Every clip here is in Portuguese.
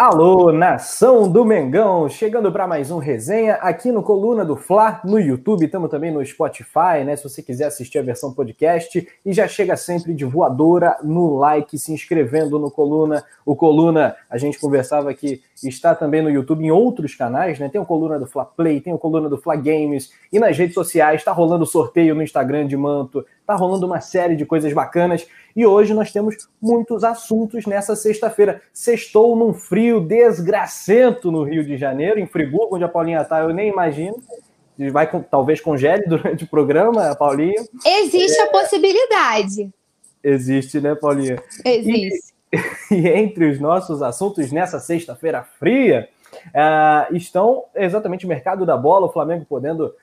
Alô, nação do Mengão, chegando para mais um resenha aqui no Coluna do Fla, no YouTube, estamos também no Spotify, né? Se você quiser assistir a versão podcast, e já chega sempre de voadora no like, se inscrevendo no Coluna. O Coluna, a gente conversava aqui, está também no YouTube em outros canais, né? Tem o Coluna do Fla Play, tem o Coluna do Fla Games, e nas redes sociais está rolando sorteio no Instagram de Manto, tá rolando uma série de coisas bacanas. E hoje nós temos muitos assuntos nessa sexta-feira. Sextou num frio desgracento no Rio de Janeiro, em Friburgo, onde a Paulinha está, eu nem imagino. Vai talvez congele durante o programa, a Paulinha. Existe é... a possibilidade. Existe, né, Paulinha? Existe. E, e entre os nossos assuntos nessa sexta-feira fria, uh, estão exatamente o mercado da bola, o Flamengo podendo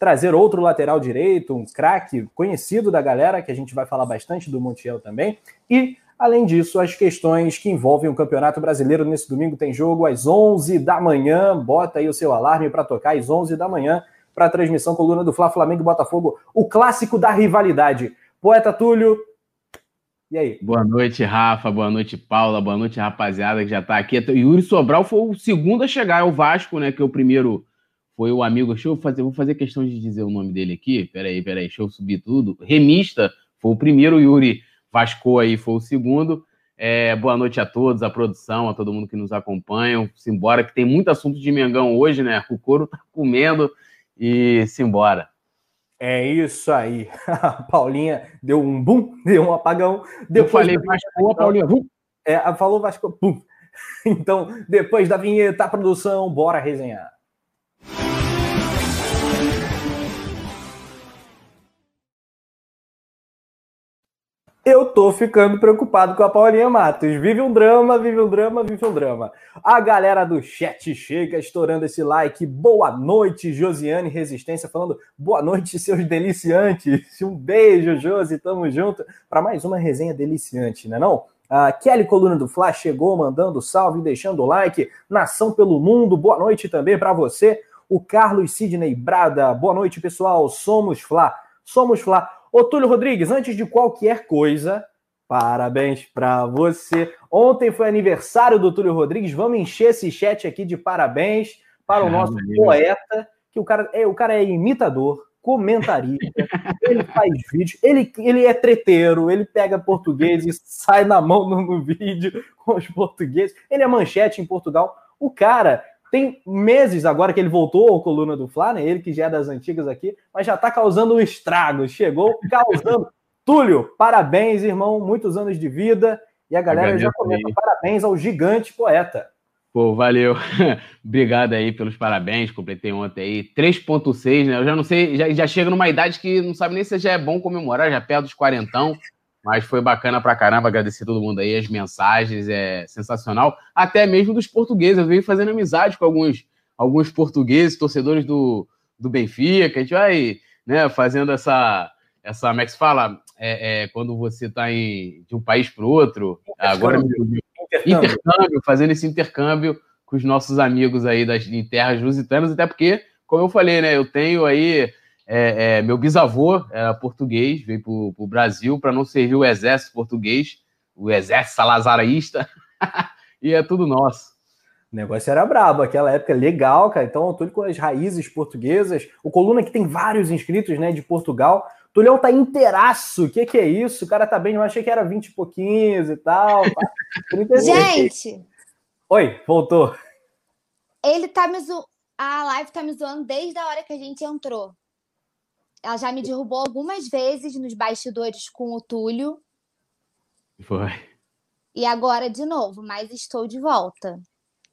trazer outro lateral direito, um craque conhecido da galera, que a gente vai falar bastante do Montiel também. E, além disso, as questões que envolvem o Campeonato Brasileiro. Nesse domingo tem jogo às 11 da manhã. Bota aí o seu alarme para tocar às 11 da manhã para a transmissão coluna do Fla Flamengo e Botafogo, o clássico da rivalidade. Poeta Túlio, e aí? Boa noite, Rafa. Boa noite, Paula. Boa noite, rapaziada que já está aqui. Yuri Sobral foi o segundo a chegar, é o Vasco, né? Que é o primeiro foi o amigo. Deixa eu fazer, vou fazer questão de dizer o nome dele aqui. Peraí, peraí, deixa eu subir tudo. Remista foi o primeiro, o Yuri Vasco aí foi o segundo. É, boa noite a todos, a produção, a todo mundo que nos acompanha. Simbora, que tem muito assunto de Mengão hoje, né? O couro tá comendo e simbora. É isso aí. A Paulinha deu um bum, deu um apagão. Depois eu falei Vasco, a Paulinha, bum. É, falou Vasco, bum. Então, depois da vinheta, a produção, bora resenhar. Eu tô ficando preocupado com a Paulinha Matos. Vive um drama, vive um drama, vive um drama. A galera do chat chega estourando esse like. Boa noite, Josiane Resistência, falando boa noite, seus deliciantes. Um beijo, Josi, tamo junto para mais uma resenha deliciante, né não? A Kelly Coluna do Flash chegou mandando salve, deixando o like. Nação pelo Mundo, boa noite também para você. O Carlos Sidney Brada, boa noite, pessoal. Somos Fla. Somos Fla. Ô, Túlio Rodrigues, antes de qualquer coisa, parabéns para você. Ontem foi aniversário do Túlio Rodrigues. Vamos encher esse chat aqui de parabéns para o ah, nosso poeta, que o cara é, o cara é imitador, comentarista, ele faz vídeo, ele, ele é treteiro, ele pega português e sai na mão no, no vídeo com os portugueses. Ele é manchete em Portugal. O cara tem meses agora que ele voltou ao coluna do Fla, né? Ele que já é das antigas aqui, mas já está causando um estrago. Chegou causando. Túlio, parabéns, irmão. Muitos anos de vida. E a galera Agradeço já comenta aí. parabéns ao gigante poeta. Pô, valeu. Obrigado aí pelos parabéns. Completei ontem aí 3.6, né? Eu já não sei, já, já chega numa idade que não sabe nem se já é bom comemorar, já perto dos quarentão. Mas foi bacana pra caramba, agradecer todo mundo aí, as mensagens, é sensacional. Até mesmo dos portugueses, eu venho fazendo amizade com alguns, alguns portugueses, torcedores do, do Benfica, a gente vai né, fazendo essa, essa, como é que se fala? É, é quando você está de um país para o outro, agora intercâmbio. intercâmbio, fazendo esse intercâmbio com os nossos amigos aí das, em terras lusitanas, até porque, como eu falei, né, eu tenho aí é, é, meu bisavô era português, veio para o Brasil para não servir o exército português, o exército salazarista, e é tudo nosso. O negócio era brabo, aquela época legal, cara. Então, tudo com as raízes portuguesas. O Coluna que tem vários inscritos, né, de Portugal. Tulhão tá inteiraço. O que, que é isso? O cara tá bem, eu achei que era 20 e pouquinhos e tal. Tá? Gente! Oi, voltou. Ele tá me zoando. A live tá me zoando desde a hora que a gente entrou. Ela já me derrubou algumas vezes nos bastidores com o Túlio. Foi. E agora de novo, mas estou de volta.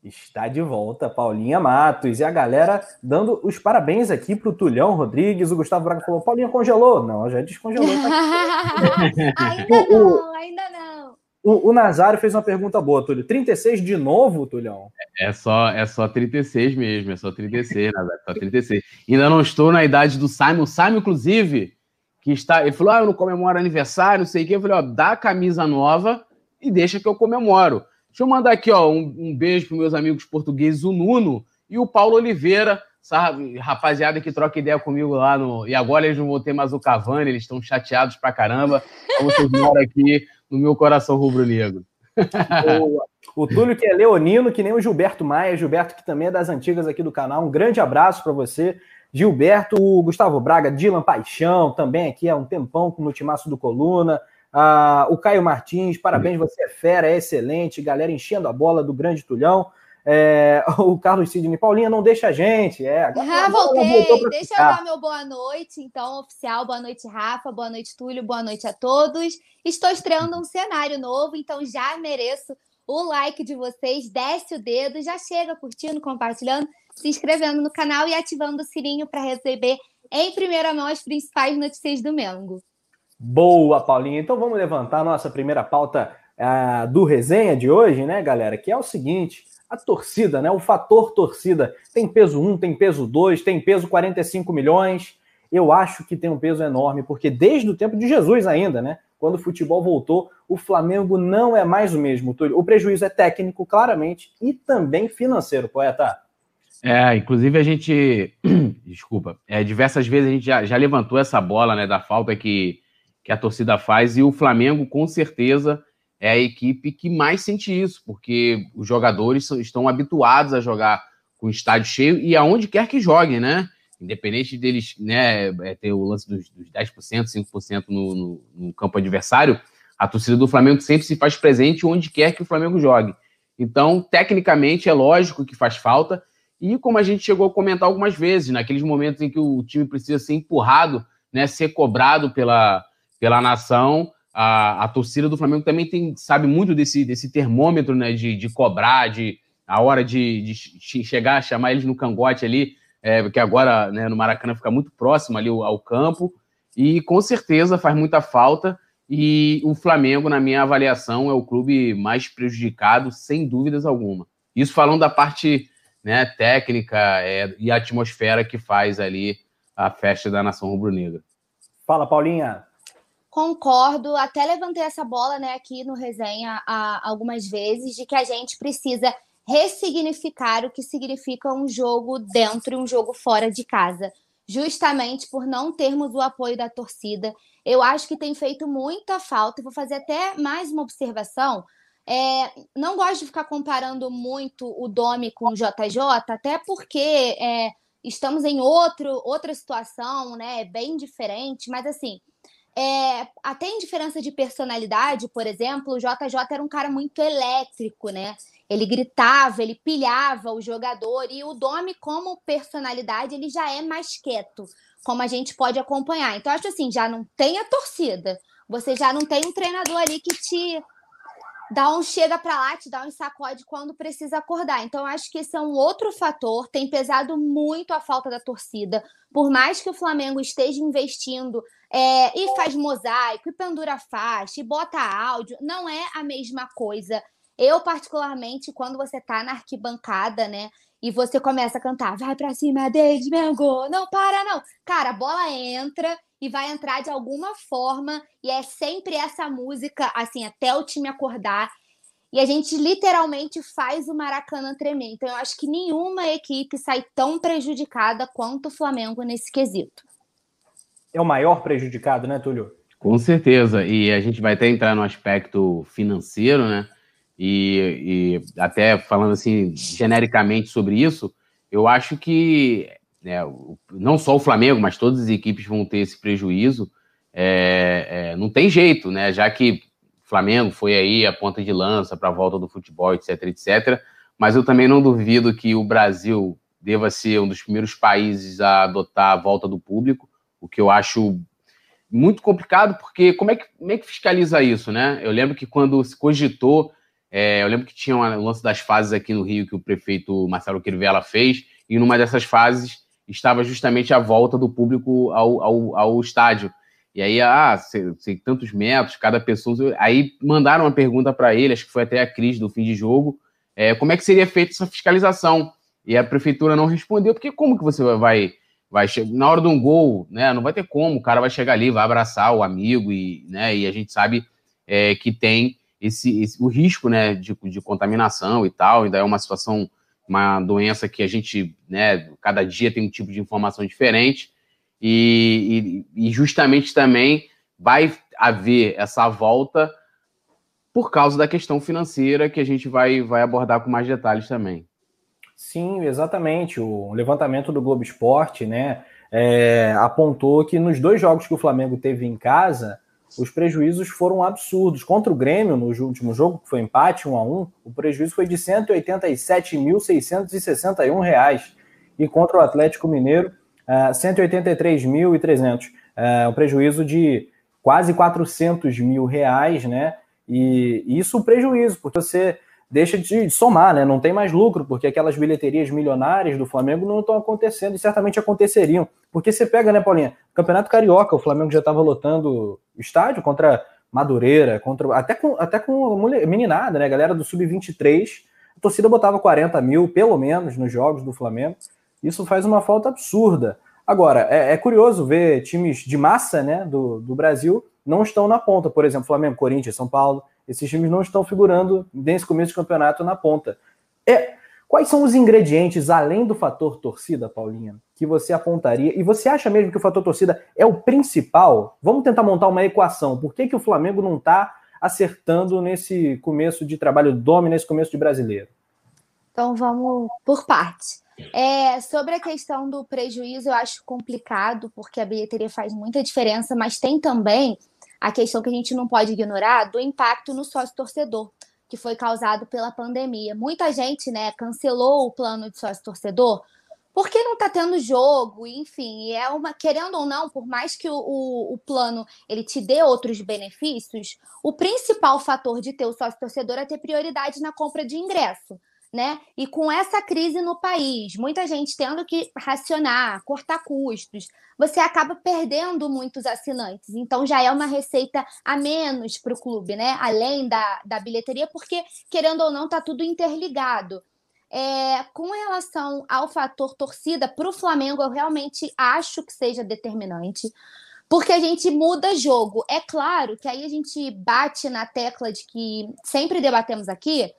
Está de volta, Paulinha Matos. E a galera dando os parabéns aqui para o Tulhão Rodrigues. O Gustavo Braga falou: Paulinha congelou. Não, já descongelou. Tá ainda não, ainda não. O, o Nazário fez uma pergunta boa, Túlio. 36 de novo, Tulhão? É só, é só 36 mesmo, é só 36, Nazário, só 36. Ainda não estou na idade do Simon. O Simon, inclusive, que está. Ele falou: ah, eu não comemoro aniversário, não sei o quê. Eu falei: ó, dá a camisa nova e deixa que eu comemoro. Deixa eu mandar aqui, ó, um, um beijo para meus amigos portugueses, o Nuno e o Paulo Oliveira, sabe, rapaziada que troca ideia comigo lá no. E agora eles não vão ter mais o Cavani, eles estão chateados pra caramba. Então vocês moram aqui no meu coração rubro-negro. O Túlio, que é leonino, que nem o Gilberto Maia. Gilberto, que também é das antigas aqui do canal. Um grande abraço para você. Gilberto, o Gustavo Braga, Dylan Paixão, também aqui há um tempão no timaço do Coluna. Ah, o Caio Martins, parabéns, você é fera, é excelente. Galera enchendo a bola do grande Tulhão. É, o Carlos Sidney Paulinha não deixa a gente. É, ah, voltei. Deixa eu dar meu boa noite, então, oficial. Boa noite, Rafa. Boa noite, Túlio. Boa noite a todos. Estou estreando um cenário novo, então já mereço o like de vocês, desce o dedo, já chega curtindo, compartilhando, se inscrevendo no canal e ativando o sininho para receber em primeira mão as principais notícias do Mengo. Boa, Paulinha. Então vamos levantar a nossa primeira pauta uh, do resenha de hoje, né, galera? Que é o seguinte: a torcida, né? O fator torcida. Tem peso 1, tem peso 2, tem peso 45 milhões. Eu acho que tem um peso enorme, porque desde o tempo de Jesus ainda, né? quando o futebol voltou, o Flamengo não é mais o mesmo. O prejuízo é técnico, claramente, e também financeiro, poeta. É, inclusive a gente, desculpa, é, diversas vezes a gente já, já, levantou essa bola né, da falta que, que a torcida faz, e o Flamengo, com certeza, é a equipe que mais sente isso, porque os jogadores estão habituados a jogar com o estádio cheio e aonde quer que joguem, né? independente deles né, é, ter o lance dos, dos 10%, 5% no, no, no campo adversário, a torcida do Flamengo sempre se faz presente onde quer que o Flamengo jogue. Então, tecnicamente, é lógico que faz falta. E como a gente chegou a comentar algumas vezes, naqueles momentos em que o time precisa ser empurrado, né, ser cobrado pela, pela nação, a, a torcida do Flamengo também tem, sabe muito desse, desse termômetro né, de, de cobrar, de a hora de, de chegar, chamar eles no cangote ali, é, porque agora né, no Maracanã fica muito próximo ali ao campo, e com certeza faz muita falta. E o Flamengo, na minha avaliação, é o clube mais prejudicado, sem dúvidas alguma. Isso falando da parte né, técnica é, e atmosfera que faz ali a festa da nação rubro-negra. Fala, Paulinha. Concordo, até levantei essa bola né, aqui no resenha algumas vezes, de que a gente precisa ressignificar o que significa um jogo dentro e um jogo fora de casa, justamente por não termos o apoio da torcida. Eu acho que tem feito muita falta, e vou fazer até mais uma observação. É, não gosto de ficar comparando muito o Domi com o JJ, até porque é, estamos em outro, outra situação, né? Bem diferente, mas assim. É, até em diferença de personalidade, por exemplo, o JJ era um cara muito elétrico, né? Ele gritava, ele pilhava o jogador e o Domi como personalidade ele já é mais quieto, como a gente pode acompanhar. Então acho assim, já não tem a torcida, você já não tem um treinador ali que te dá um chega para lá, te dá um sacode quando precisa acordar. Então acho que esse é um outro fator, tem pesado muito a falta da torcida. Por mais que o Flamengo esteja investindo é, e faz mosaico, e pendura faixa, e bota áudio, não é a mesma coisa eu, particularmente, quando você tá na arquibancada, né? E você começa a cantar, vai pra cima deles, não para não. Cara, a bola entra e vai entrar de alguma forma, e é sempre essa música, assim, até o time acordar. E a gente literalmente faz o Maracanã tremer. Então, eu acho que nenhuma equipe sai tão prejudicada quanto o Flamengo nesse quesito. É o maior prejudicado, né, Túlio? Com certeza. E a gente vai até entrar no aspecto financeiro, né? E, e, até falando assim genericamente sobre isso, eu acho que né, não só o Flamengo, mas todas as equipes vão ter esse prejuízo. É, é, não tem jeito, né? Já que o Flamengo foi aí a ponta de lança para a volta do futebol, etc, etc. Mas eu também não duvido que o Brasil deva ser um dos primeiros países a adotar a volta do público, o que eu acho muito complicado, porque como é que, como é que fiscaliza isso, né? Eu lembro que quando se cogitou é, eu lembro que tinha um lance das fases aqui no Rio que o prefeito Marcelo Quirivella fez, e numa dessas fases estava justamente a volta do público ao, ao, ao estádio. E aí, ah, sei, sei, tantos metros, cada pessoa. Aí mandaram uma pergunta para ele, acho que foi até a Cris do fim de jogo, é, como é que seria feita essa fiscalização? E a prefeitura não respondeu, porque como que você vai, vai na hora de um gol, né? Não vai ter como, o cara vai chegar ali, vai abraçar o amigo, e, né, e a gente sabe é, que tem esse, esse, o risco né, de, de contaminação e tal, ainda é uma situação, uma doença que a gente, né, cada dia tem um tipo de informação diferente, e, e, e justamente também vai haver essa volta por causa da questão financeira que a gente vai, vai abordar com mais detalhes também. Sim, exatamente. O levantamento do Globo Esporte, né, é, apontou que nos dois jogos que o Flamengo teve em casa, os prejuízos foram absurdos. Contra o Grêmio, no último jogo, que foi empate 1 a 1 o prejuízo foi de 187.661 reais. E contra o Atlético Mineiro, uh, 183.300. Uh, um prejuízo de quase 400 mil reais, né? E, e isso é prejuízo, porque você deixa de somar, né? Não tem mais lucro, porque aquelas bilheterias milionárias do Flamengo não estão acontecendo e certamente aconteceriam. Porque você pega, né, Paulinha? Campeonato Carioca, o Flamengo já estava lotando estádio contra Madureira, contra até com, até com mulher, meninada, né? Galera do Sub-23. A torcida botava 40 mil, pelo menos, nos jogos do Flamengo. Isso faz uma falta absurda. Agora, é, é curioso ver times de massa né, do, do Brasil não estão na ponta. Por exemplo, Flamengo, Corinthians, São Paulo. Esses times não estão figurando nesse começo de campeonato na ponta. É, quais são os ingredientes, além do fator torcida, Paulinha, que você apontaria? E você acha mesmo que o fator torcida é o principal? Vamos tentar montar uma equação. Por que, que o Flamengo não está acertando nesse começo de trabalho dome, nesse começo de brasileiro? Então vamos por partes. É, sobre a questão do prejuízo, eu acho complicado, porque a bilheteria faz muita diferença, mas tem também a questão que a gente não pode ignorar do impacto no sócio-torcedor, que foi causado pela pandemia. Muita gente né, cancelou o plano de sócio-torcedor porque não está tendo jogo, enfim, é uma querendo ou não, por mais que o, o, o, plano ele te dê outros benefícios, o principal fator de ter o sócio torcedor é ter prioridade na compra de ingresso né? E com essa crise no país, muita gente tendo que racionar, cortar custos, você acaba perdendo muitos assinantes. Então já é uma receita a menos para o clube, né? Além da, da bilheteria, porque, querendo ou não, está tudo interligado. É, com relação ao fator torcida, para o Flamengo, eu realmente acho que seja determinante. Porque a gente muda jogo. É claro que aí a gente bate na tecla de que sempre debatemos aqui,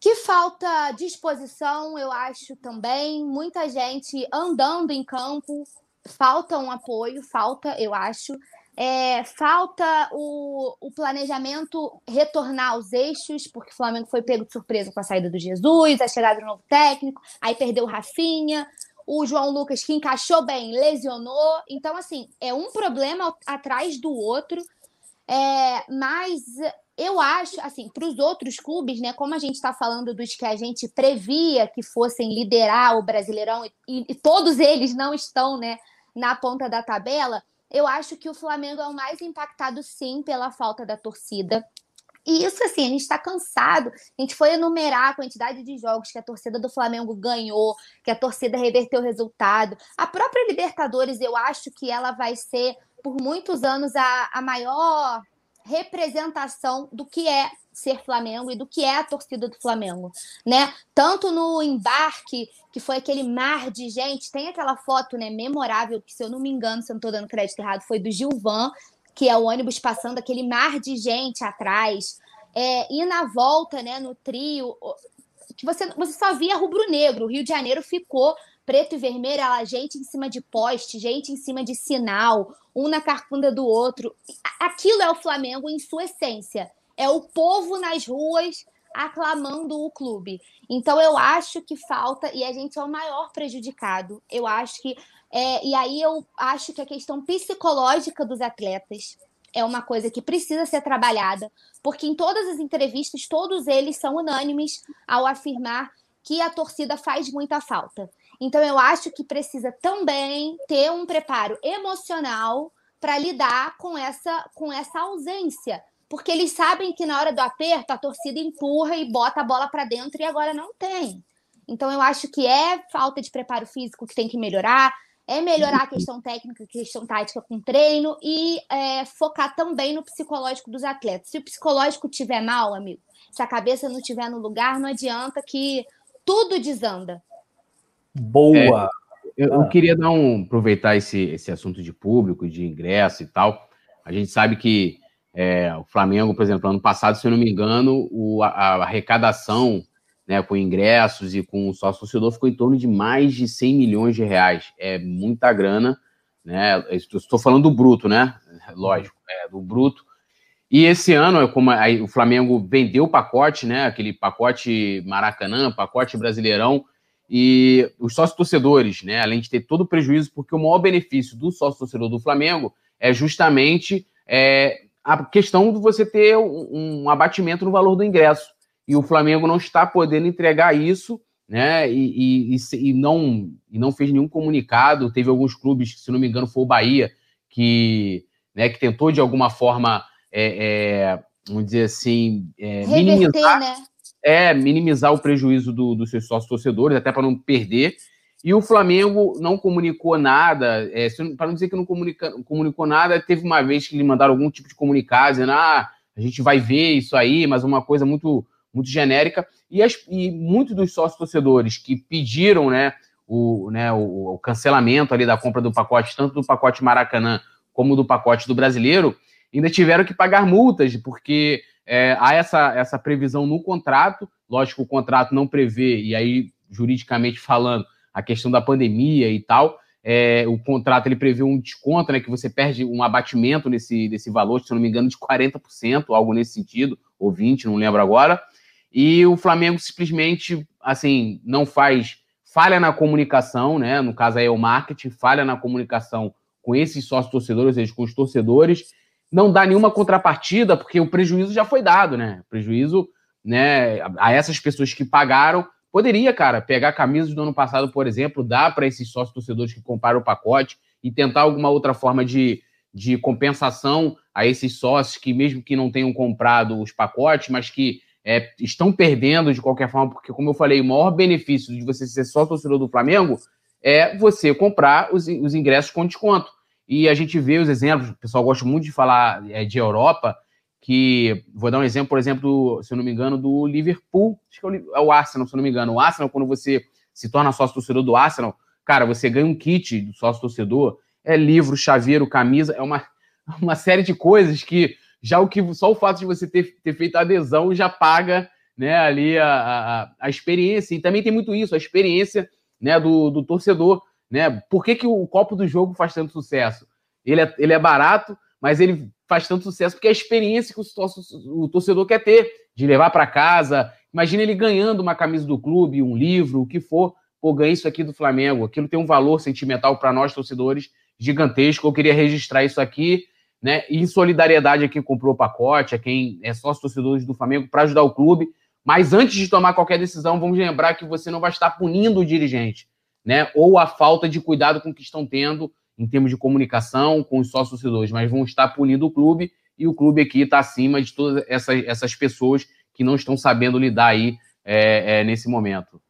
que falta disposição, eu acho também. Muita gente andando em campo, falta um apoio, falta, eu acho. É, falta o, o, planejamento retornar aos eixos, porque o Flamengo foi pego de surpresa com a saída do Jesus, a chegada do novo técnico, aí perdeu o Rafinha, o João Lucas, que encaixou bem, lesionou. Então, assim, é um problema atrás do outro. É, mas eu acho, assim, para os outros clubes, né, como a gente está falando dos que a gente previa que fossem liderar o Brasileirão e, e, todos eles não estão, né, na ponta da tabela, eu acho que o Flamengo é o mais impactado, sim, pela falta da torcida. E isso, assim, a gente está cansado. A gente foi enumerar a quantidade de jogos que a torcida do Flamengo ganhou, que a torcida reverteu o resultado. A própria Libertadores, eu acho que ela vai ser, por muitos anos, a, a maior representação do que é ser Flamengo e do que é a torcida do Flamengo, né? Tanto no embarque, que foi aquele mar de gente, tem aquela foto, né, memorável, que se eu não me engano, se eu não estou dando crédito errado, foi do Gilvan, que é o ônibus passando aquele mar de gente atrás. É, e na volta, né, no trio, que você, você só via rubro-negro. O Rio de Janeiro ficou preto e vermelho, gente em cima de poste, gente em cima de sinal, um na carcunda do outro. Aquilo é o Flamengo em sua essência. É o povo nas ruas aclamando o clube. Então eu acho que falta, e a gente é o maior prejudicado. Eu acho que. É, e aí eu acho que a questão psicológica dos atletas é uma coisa que precisa ser trabalhada, porque em todas as entrevistas, todos eles são unânimes ao afirmar que a torcida faz muita falta. Então, eu acho que precisa também ter um preparo emocional para lidar com essa, com essa ausência. Porque eles sabem que na hora do aperto a torcida empurra e bota a bola para dentro e agora não tem. Então, eu acho que é falta de preparo físico que tem que melhorar, é melhorar a questão técnica, a questão tática com treino e é, focar também no psicológico dos atletas. Se o psicológico tiver mal, amigo, se a cabeça não estiver no lugar, não adianta que tudo desanda. Boa. É, eu, eu, ah. queria dar um, aproveitar esse, esse assunto de público, de ingresso e tal. A gente sabe que é, o Flamengo, por exemplo, ano passado, se eu não me engano, o, a, a arrecadação né, com ingressos e com o sócio torcedor ficou em torno de mais de 100 milhões de reais. É muita grana, né? Estou falando do bruto, né? Lógico, é, do bruto. E esse ano, como aí, o Flamengo vendeu o pacote, né? Aquele pacote Maracanã, pacote Brasileirão, e os sócios torcedores, né? Além de ter todo o prejuízo, porque o maior benefício do sócio torcedor do Flamengo é justamente é, a questão de você ter um, um, abatimento no valor do ingresso. E o Flamengo não está podendo entregar isso, né? E, e, e, não, e não fez nenhum comunicado. Teve alguns clubes, se não me engano, foi o Bahia, que, né, que tentou de alguma forma é, é, vamos dizer assim, é, Reverter, minimizar, né? É, minimizar o prejuízo do, dos seus sócios torcedores, até para não perder. E o Flamengo não comunicou nada, é, para não dizer que não comunica, comunicou nada, teve uma vez que lhe mandaram algum tipo de comunicado, dizendo, ah, a gente vai ver isso aí, mas uma coisa muito, muito genérica. E, as, e muitos dos sócios torcedores que pediram né, o, né, o, o cancelamento ali da compra do pacote, tanto do pacote Maracanã como do pacote do brasileiro, ainda tiveram que pagar multas, porque é, há essa, essa previsão no contrato. Lógico, o contrato não prevê, e aí, juridicamente falando, a questão da pandemia e tal. É, o contrato ele prevê um desconto, né? Que você perde um abatimento nesse, nesse valor, se eu não me engano, de 40%, algo nesse sentido, ou 20%, não lembro agora. E o Flamengo simplesmente, assim, não faz falha na comunicação, né? No caso aí é o marketing, falha na comunicação com esses sócios torcedores, ou seja, com os torcedores, não dá nenhuma contrapartida, porque o prejuízo já foi dado, né? O prejuízo né, a essas pessoas que pagaram. Poderia, cara, pegar camisas do ano passado, por exemplo, dar para esses sócios torcedores que compraram o pacote e tentar alguma outra forma de, de compensação a esses sócios que, mesmo que não tenham comprado os pacotes, mas que é, estão perdendo de qualquer forma, porque, como eu falei, o maior benefício de você ser sócio torcedor do Flamengo é você comprar os, os ingressos com desconto. E a gente vê os exemplos, o pessoal gosta muito de falar é, de Europa, que vou dar um exemplo, por exemplo, se eu não me engano, do Liverpool, acho que é o, é o Arsenal, se eu não me engano. O Arsenal, quando você se torna sócio torcedor do Arsenal, cara, você ganha um kit do sócio torcedor, é livro, chaveiro, camisa, é uma, uma série de coisas que já o que só o fato de você ter, ter feito a adesão já paga né, ali a, a, a experiência. E também tem muito isso, a experiência né, do, do torcedor. Né? Por que, que o copo do jogo faz tanto sucesso? Ele é, ele é barato, mas ele faz tanto sucesso porque é a experiência que o, o torcedor quer ter, de levar para casa. Imagina ele ganhando uma camisa do clube, um livro, o que for. Pô, ganhei isso aqui do Flamengo. Aquilo tem um valor sentimental para nós, torcedores, gigantesco. Eu queria registrar isso aqui, né? Em solidariedade a quem comprou o pacote, a quem é sócio torcedores do Flamengo, para ajudar o clube. Mas antes de tomar qualquer decisão, vamos lembrar que você não vai estar punindo o dirigente né? Ou a falta de cuidado com que estão tendo em termos de comunicação com os sócios torcedores, mas vão estar punindo o clube e o clube aqui está acima de todas essas, essas pessoas que não estão sabendo lidar aí é, é, nesse momento.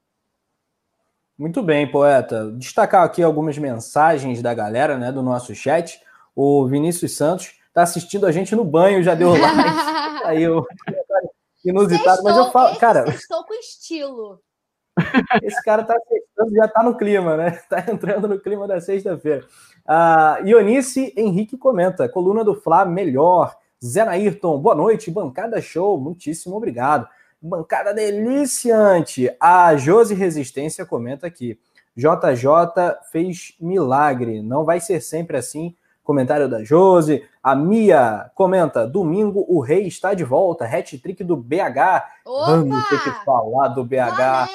Muito bem, poeta. Destacar aqui algumas mensagens da galera, né, do nosso chat. O Vinícius Santos está assistindo a gente no banho, já deu like. aí o inusitado, mas eu falo, cara, estou com estilo. Esse cara tá já tá no clima, né? Tá entrando no clima da sexta-feira. Uh, Ionice Henrique comenta: coluna do Flá melhor. Zé Nairton, boa noite, bancada show, muitíssimo obrigado. Bancada deliciante. A Josi Resistência comenta aqui: JJ fez milagre, não vai ser sempre assim. Comentário da Josi. A Mia comenta: domingo o rei está de volta. Hat-trick do BH. Opa! Vamos ter que falar do BH.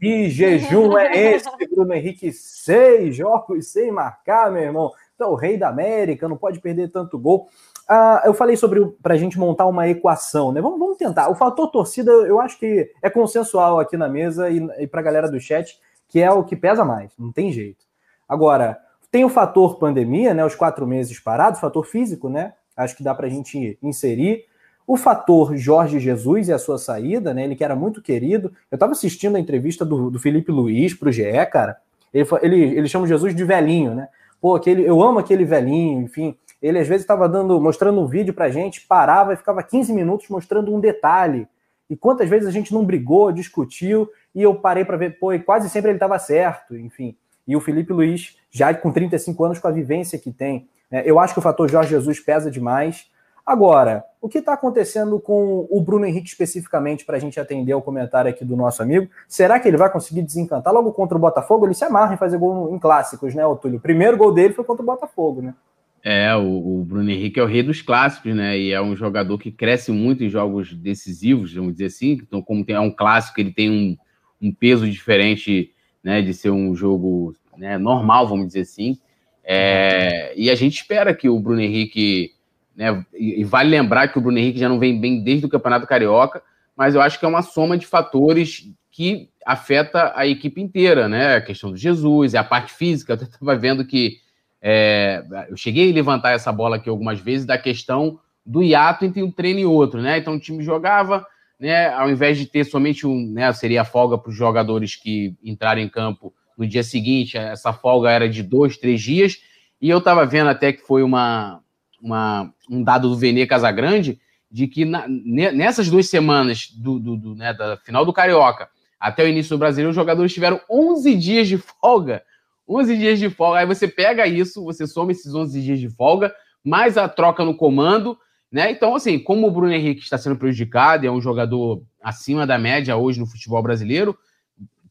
Que jejum é esse, Bruno Henrique? Seis jogos sem marcar, meu irmão. Então, o rei da América, não pode perder tanto gol. Ah, eu falei sobre para a gente montar uma equação, né? Vamos, vamos, tentar. O fator torcida, eu acho que é consensual aqui na mesa e, e para a galera do chat, que é o que pesa mais, não tem jeito. Agora, tem o fator pandemia, né? Os quatro meses parados, fator físico, né? Acho que dá para a gente inserir. O fator Jorge Jesus e a sua saída, né? Ele que era muito querido. Eu estava assistindo a entrevista do, do Felipe Luiz para o GE, cara. Ele, ele, ele chama Jesus de velhinho, né? Pô, aquele, eu amo aquele velhinho, enfim. Ele às vezes estava dando, mostrando um vídeo pra gente, parava e ficava 15 minutos mostrando um detalhe. E quantas vezes a gente não brigou, discutiu, e eu parei para ver, pô, e quase sempre ele estava certo, enfim. E o Felipe Luiz, já com 35 anos, com a vivência que tem, né? eu acho que o fator Jorge Jesus pesa demais. Agora, o que está acontecendo com o Bruno Henrique especificamente para a gente atender ao comentário aqui do nosso amigo? Será que ele vai conseguir desencantar logo contra o Botafogo? Ele se amarra em fazer gol em clássicos, né, Otúlio? O primeiro gol dele foi contra o Botafogo, né? É, o, o, Bruno Henrique é o rei dos clássicos, né? E é um jogador que cresce muito em jogos decisivos, vamos dizer assim. Então, como tem, é um clássico, ele tem um, um peso diferente, né? De ser um jogo né, normal, vamos dizer assim. É, e a gente espera que o Bruno Henrique, né? E, vale lembrar que o Bruno Henrique já não vem bem desde o Campeonato Carioca, mas eu acho que é uma soma de fatores que afeta a equipe inteira, né? A questão do Jesus, a parte física. Eu estava vendo que é, eu cheguei a levantar essa bola aqui algumas vezes da questão do hiato entre um treino e outro, né? Então o time jogava, né? Ao invés de ter somente um, né? Seria folga para os jogadores que entraram em campo no dia seguinte, essa folga era de dois, três dias. E eu estava vendo até que foi uma, uma, um dado do Vene Casagrande de que na, nessas duas semanas do, do, do né, da final do Carioca até o início do Brasileiro, os jogadores tiveram 11 dias de folga 11 dias de folga. Aí você pega isso, você soma esses 11 dias de folga, mais a troca no comando, né? Então, assim, como o Bruno Henrique está sendo prejudicado e é um jogador acima da média hoje no futebol brasileiro,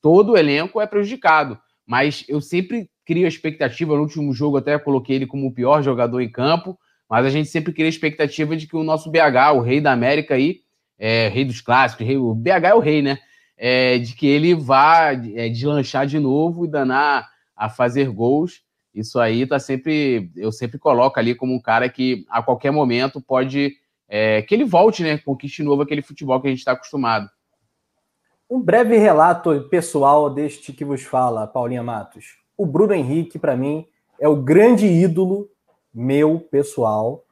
todo o elenco é prejudicado. Mas eu sempre crio a expectativa, no último jogo até coloquei ele como o pior jogador em campo, mas a gente sempre cria a expectativa de que o nosso BH, o rei da América aí, é, rei dos clássicos, rei, o BH é o rei, né? É, de que ele vá é, deslanchar de novo e danar a fazer gols. Isso aí tá sempre, eu sempre coloco ali como um cara que a qualquer momento pode é, que ele volte, né, conquiste novo aquele futebol que a gente está acostumado. Um breve relato pessoal deste que vos fala, Paulinha Matos. O Bruno Henrique, para mim, é o grande ídolo meu pessoal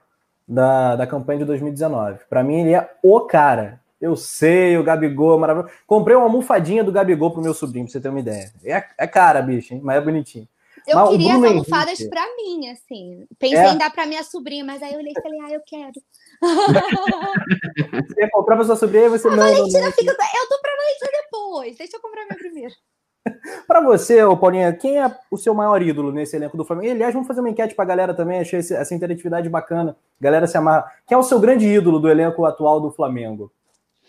da, da campanha de 2019. Para mim, ele é o cara. Eu sei, o Gabigol é maravilhoso. Comprei uma almofadinha do Gabigol pro meu sobrinho, pra você ter uma ideia. É, é cara, bicho, hein? mas é bonitinho. Eu mas queria as almofadas Henrique... pra mim, assim. Pensei é. em dar pra minha sobrinha, mas aí eu olhei e falei, ah, eu quero. você ia comprar pra sua sobrinha e você a não. Valentina fica. Eu tô pra Valentina depois. Deixa eu comprar minha primeiro. Para você, ô Paulinha, quem é o seu maior ídolo nesse elenco do Flamengo? E, aliás, vamos fazer uma enquete para a galera também, achei essa interatividade bacana. Galera se amarra. Quem é o seu grande ídolo do elenco atual do Flamengo?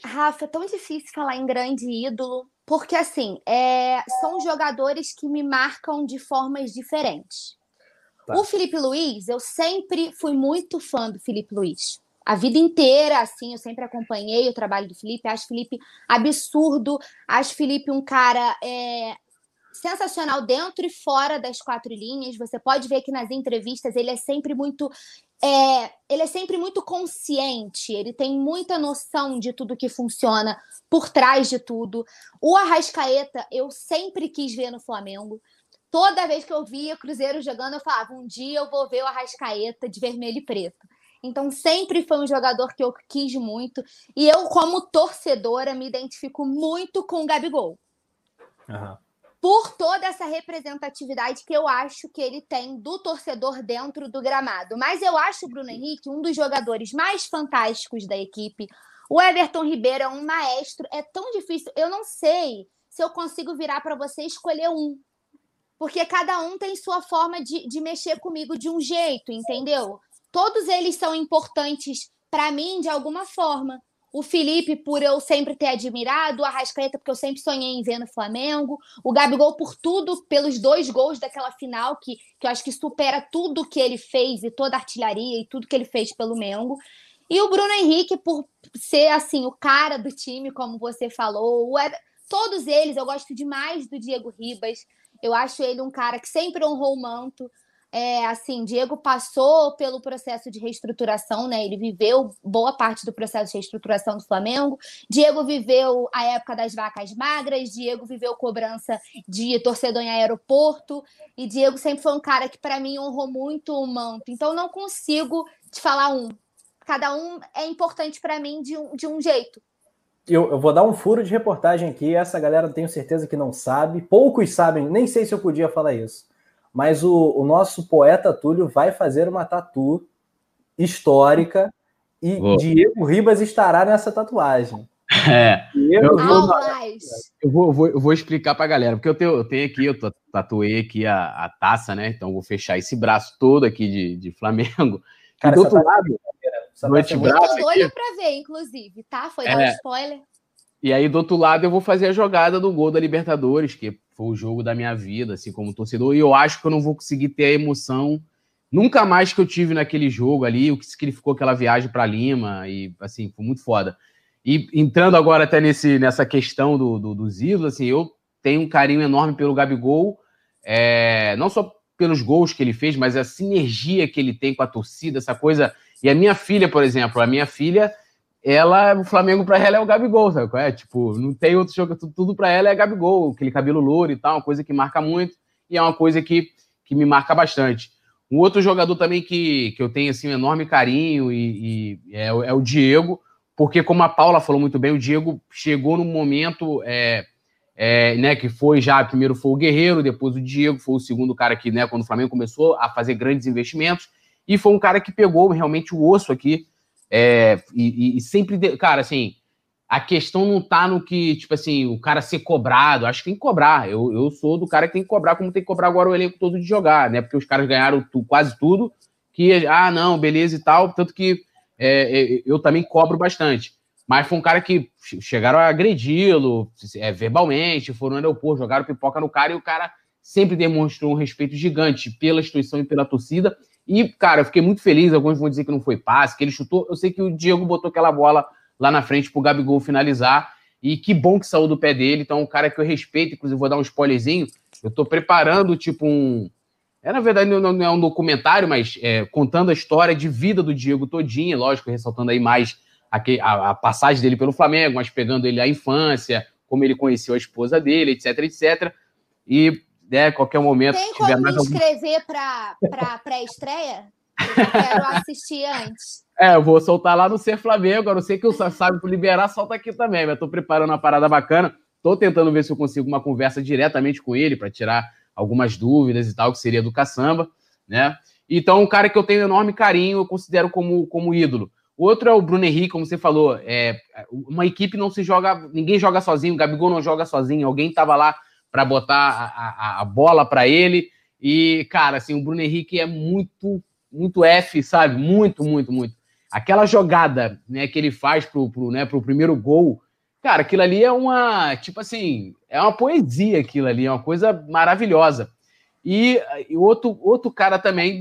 Rafa, é tão difícil falar em grande ídolo, porque assim, é, são jogadores que me marcam de formas diferentes. Tá. O Felipe Luiz, eu sempre fui muito fã do Felipe Luiz. A vida inteira, assim, eu sempre acompanhei o trabalho do Felipe. Acho Felipe absurdo. Acho Felipe um cara é, sensacional dentro e fora das quatro linhas. Você pode ver que nas entrevistas ele é sempre muito é, ele é sempre muito consciente, ele tem muita noção de tudo que funciona por trás de tudo. O Arrascaeta, eu sempre quis ver no Flamengo. Toda vez que eu via Cruzeiro jogando, eu falava: um dia eu vou ver o Arrascaeta de vermelho e preto. Então, sempre foi um jogador que eu quis muito. E eu, como torcedora, me identifico muito com o Gabigol. Uhum por toda essa representatividade que eu acho que ele tem do torcedor dentro do gramado. Mas eu acho o Bruno Henrique um dos jogadores mais fantásticos da equipe. O Everton Ribeiro é um maestro. É tão difícil. Eu não sei se eu consigo virar para você escolher um. Porque cada um tem sua forma de, de mexer comigo de um jeito, entendeu? Todos eles são importantes para mim de alguma forma o Felipe, por eu sempre ter admirado, o Arrascaeta, porque eu sempre sonhei em ver no Flamengo, o Gabigol, por tudo, pelos dois gols daquela final, que, que eu acho que supera tudo que ele fez e toda a artilharia e tudo que ele fez pelo Mengo. E o Bruno Henrique, por ser assim, o cara do time, como você falou, todos eles, eu gosto demais do Diego Ribas. Eu acho ele um cara que sempre honrou o manto. É, assim, Diego passou pelo processo de reestruturação, né? Ele viveu boa parte do processo de reestruturação do Flamengo. Diego viveu a época das vacas magras, Diego viveu cobrança de torcedor em aeroporto, e Diego sempre foi um cara que, para mim, honrou muito o manto. Então, não consigo te falar um. Cada um é importante para mim de um, de um jeito. Eu, eu, vou dar um furo de reportagem aqui. Essa galera tenho certeza que não sabe. Poucos sabem, nem sei se eu podia falar isso mas o, o nosso poeta Túlio vai fazer uma tatu histórica e Vou. Diego Ribas estará nessa tatuagem. É. Eu, vou, eu, vou, vou, eu vou explicar para a galera, porque eu tenho, eu tenho aqui, eu tatuei aqui a, a taça, né? Então vou fechar esse braço todo aqui de, de Flamengo. Cara, e do outro lado, do antebraço. Eu tô doido para ver, inclusive, tá? Foi é, dar um spoiler. E aí, do outro lado, eu vou fazer a jogada do gol da Libertadores, que foi o jogo da minha vida, assim, como torcedor. E eu acho que eu não vou conseguir ter a emoção nunca mais que eu tive naquele jogo ali, o que significou aquela viagem para Lima, e assim, foi muito foda. E entrando agora até nesse, nessa questão do, do, dos ídolos, assim, eu tenho um carinho enorme pelo Gabigol, é, não só pelos gols que ele fez, mas a sinergia que ele tem com a torcida, essa coisa. E a minha filha, por exemplo, a minha filha, ela, o Flamengo para ela é o Gabigol, sabe? É? Tipo, não tem outro jogo, tudo, tudo para ela é Gabigol, aquele cabelo louro e tal, uma coisa que marca muito, e é uma coisa que, que me marca bastante. Um outro jogador também que, que eu tenho assim, um enorme carinho e, e é, é, o Diego, porque, como a Paula falou muito bem, o Diego chegou num momento. É, é, né, que foi já, primeiro foi o Guerreiro, depois o Diego, foi o segundo cara que, né, quando o Flamengo começou a fazer grandes investimentos, e foi um cara que pegou realmente o osso aqui, é, e, e, sempre, de, cara, assim, a questão não tá no que, tipo assim, o cara ser cobrado, acho que tem que cobrar, eu, eu sou do cara que tem que cobrar, como tem que cobrar agora o elenco todo de jogar, né, porque os caras ganharam tu, quase tudo, que, ah, não, beleza e tal, tanto que é, é eu também cobro bastante. Mas foi um cara que chegaram a agredi-lo é, verbalmente, foram no aeroporto, jogaram pipoca no cara e o cara sempre demonstrou um respeito gigante pela instituição e pela torcida. E, cara, eu fiquei muito feliz. Alguns vão dizer que não foi passe, que ele chutou. Eu sei que o Diego botou aquela bola lá na frente pro Gabigol finalizar. E que bom que saiu do pé dele. Então, um cara que eu respeito, inclusive, vou dar um spoilerzinho. Eu tô preparando, tipo, um. É, na verdade, não é um documentário, mas é, contando a história de vida do Diego todinha, lógico, ressaltando aí mais a, a, passagem dele pelo Flamengo, mas pegando ele à infância, como ele conheceu a esposa dele, etc, etc. E, né, qualquer momento. Tem como me inscrever algum... para pré-estreia? Eu quero assistir antes. É, eu vou soltar lá no Ser Flamengo. Eu não sei que o por liberar, solta aqui também. Mas tô preparando uma parada bacana. Tô tentando ver se eu consigo uma conversa diretamente com ele para tirar algumas dúvidas e tal, que seria do caçamba, né? Então, um cara que eu tenho enorme carinho, eu considero como, como ídolo. Outro é o Bruno Henrique, como você falou. É, uma equipe não se joga, ninguém joga sozinho, o Gabigol não joga sozinho, alguém estava lá para botar a, a, a bola para ele. E, cara, assim, o Bruno Henrique é muito, muito F, sabe? Muito, muito, muito. Aquela jogada né, que ele faz pro, pro, né, pro primeiro gol, cara, aquilo ali é uma, tipo assim, é uma poesia aquilo ali, é uma coisa maravilhosa. E, e outro, outro cara também,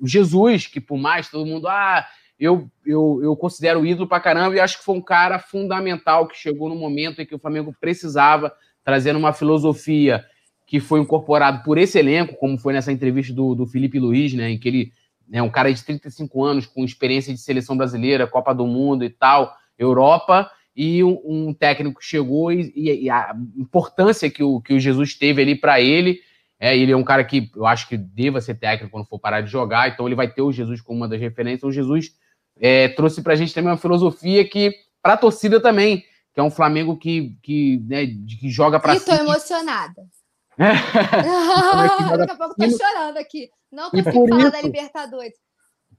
o Jesus, que por mais todo mundo, ah, eu, eu, eu considero ídolo pra caramba e acho que foi um cara fundamental que chegou no momento em que o Flamengo precisava, trazendo uma filosofia que foi incorporado por esse elenco, como foi nessa entrevista do, do Felipe Luiz, né, em que ele é né, um cara de 35 anos, com experiência de seleção brasileira, Copa do Mundo e tal, Europa, e um, um técnico chegou e, e, a importância que o, que o Jesus teve ali para ele. É, ele é um cara que eu acho que deva ser técnico quando for parar de jogar, então ele vai ter o Jesus como uma das referências. O Jesus é, trouxe para a gente também uma filosofia que, para a torcida também, que é um Flamengo que, que, né, que joga para cima. Estou emocionada. Daqui a pouco tô chorando aqui. Não consigo falar isso... da Libertadores.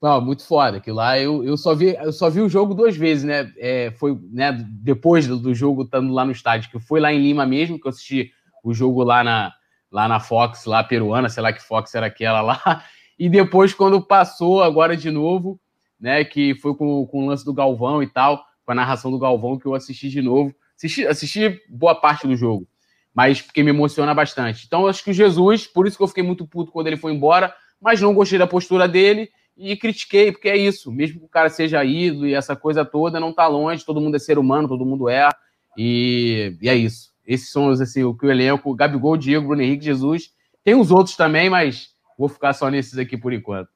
Não, muito foda. Que lá eu, eu, só vi, eu só vi o jogo duas vezes, né? É, foi né, depois do, do jogo estando lá no estádio, que foi lá em Lima mesmo, que eu assisti o jogo lá na, lá na Fox, lá peruana, sei lá que Fox era aquela lá. E depois, quando passou agora de novo, né? Que foi com, com o lance do Galvão e tal, com a narração do Galvão, que eu assisti de novo. Assisti, assisti boa parte do jogo, mas porque me emociona bastante. Então, acho que o Jesus, por isso que eu fiquei muito puto quando ele foi embora, mas não gostei da postura dele e critiquei, porque é isso. Mesmo que o cara seja ídolo e essa coisa toda, não tá longe, todo mundo é ser humano, todo mundo é. E, e é isso. Esses são assim, o que o elenco, Gabigol, Diego, Bruno Henrique, Jesus. Tem os outros também, mas vou ficar só nesses aqui por enquanto.